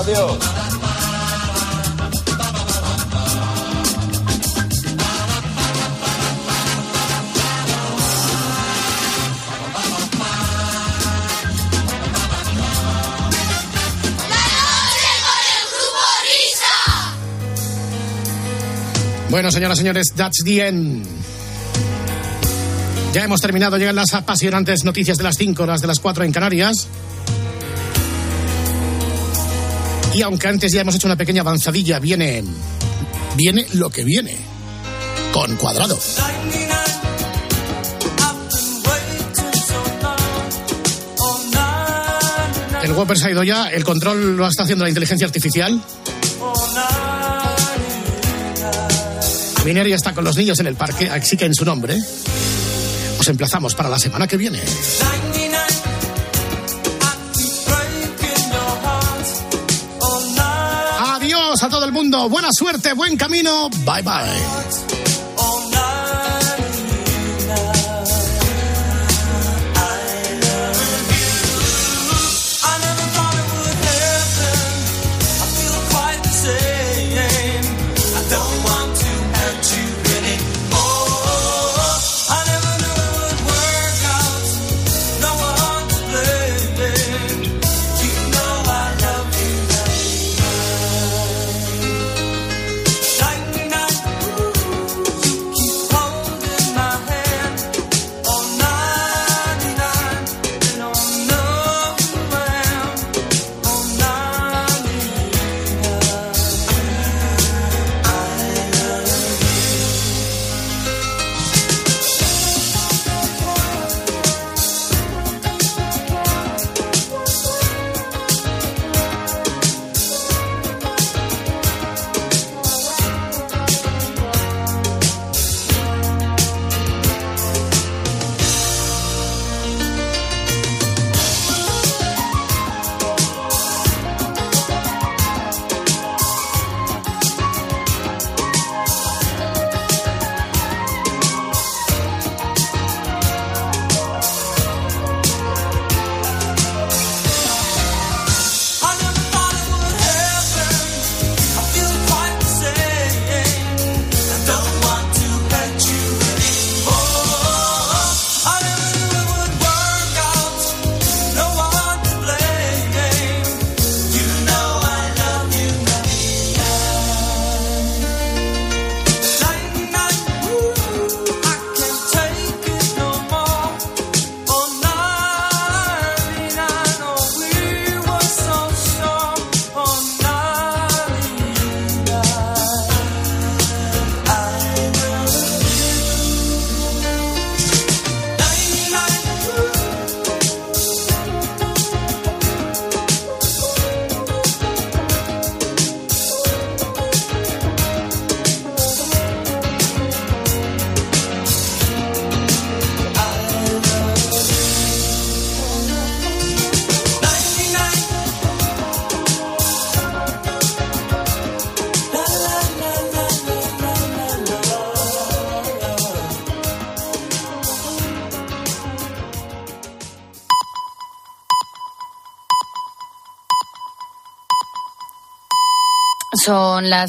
adiós, Bueno, señoras y señores, that's the end. Ya hemos terminado, llegan las apasionantes noticias de las 5 horas de las 4 en Canarias. Y aunque antes ya hemos hecho una pequeña avanzadilla, viene. Viene lo que viene. Con cuadrado. El Whopper se ha ido ya, el control lo está haciendo la inteligencia artificial. Mineria está con los niños en el parque, así que en su nombre. Os emplazamos para la semana que viene. Adiós a todo el mundo, buena suerte, buen camino, bye bye. Las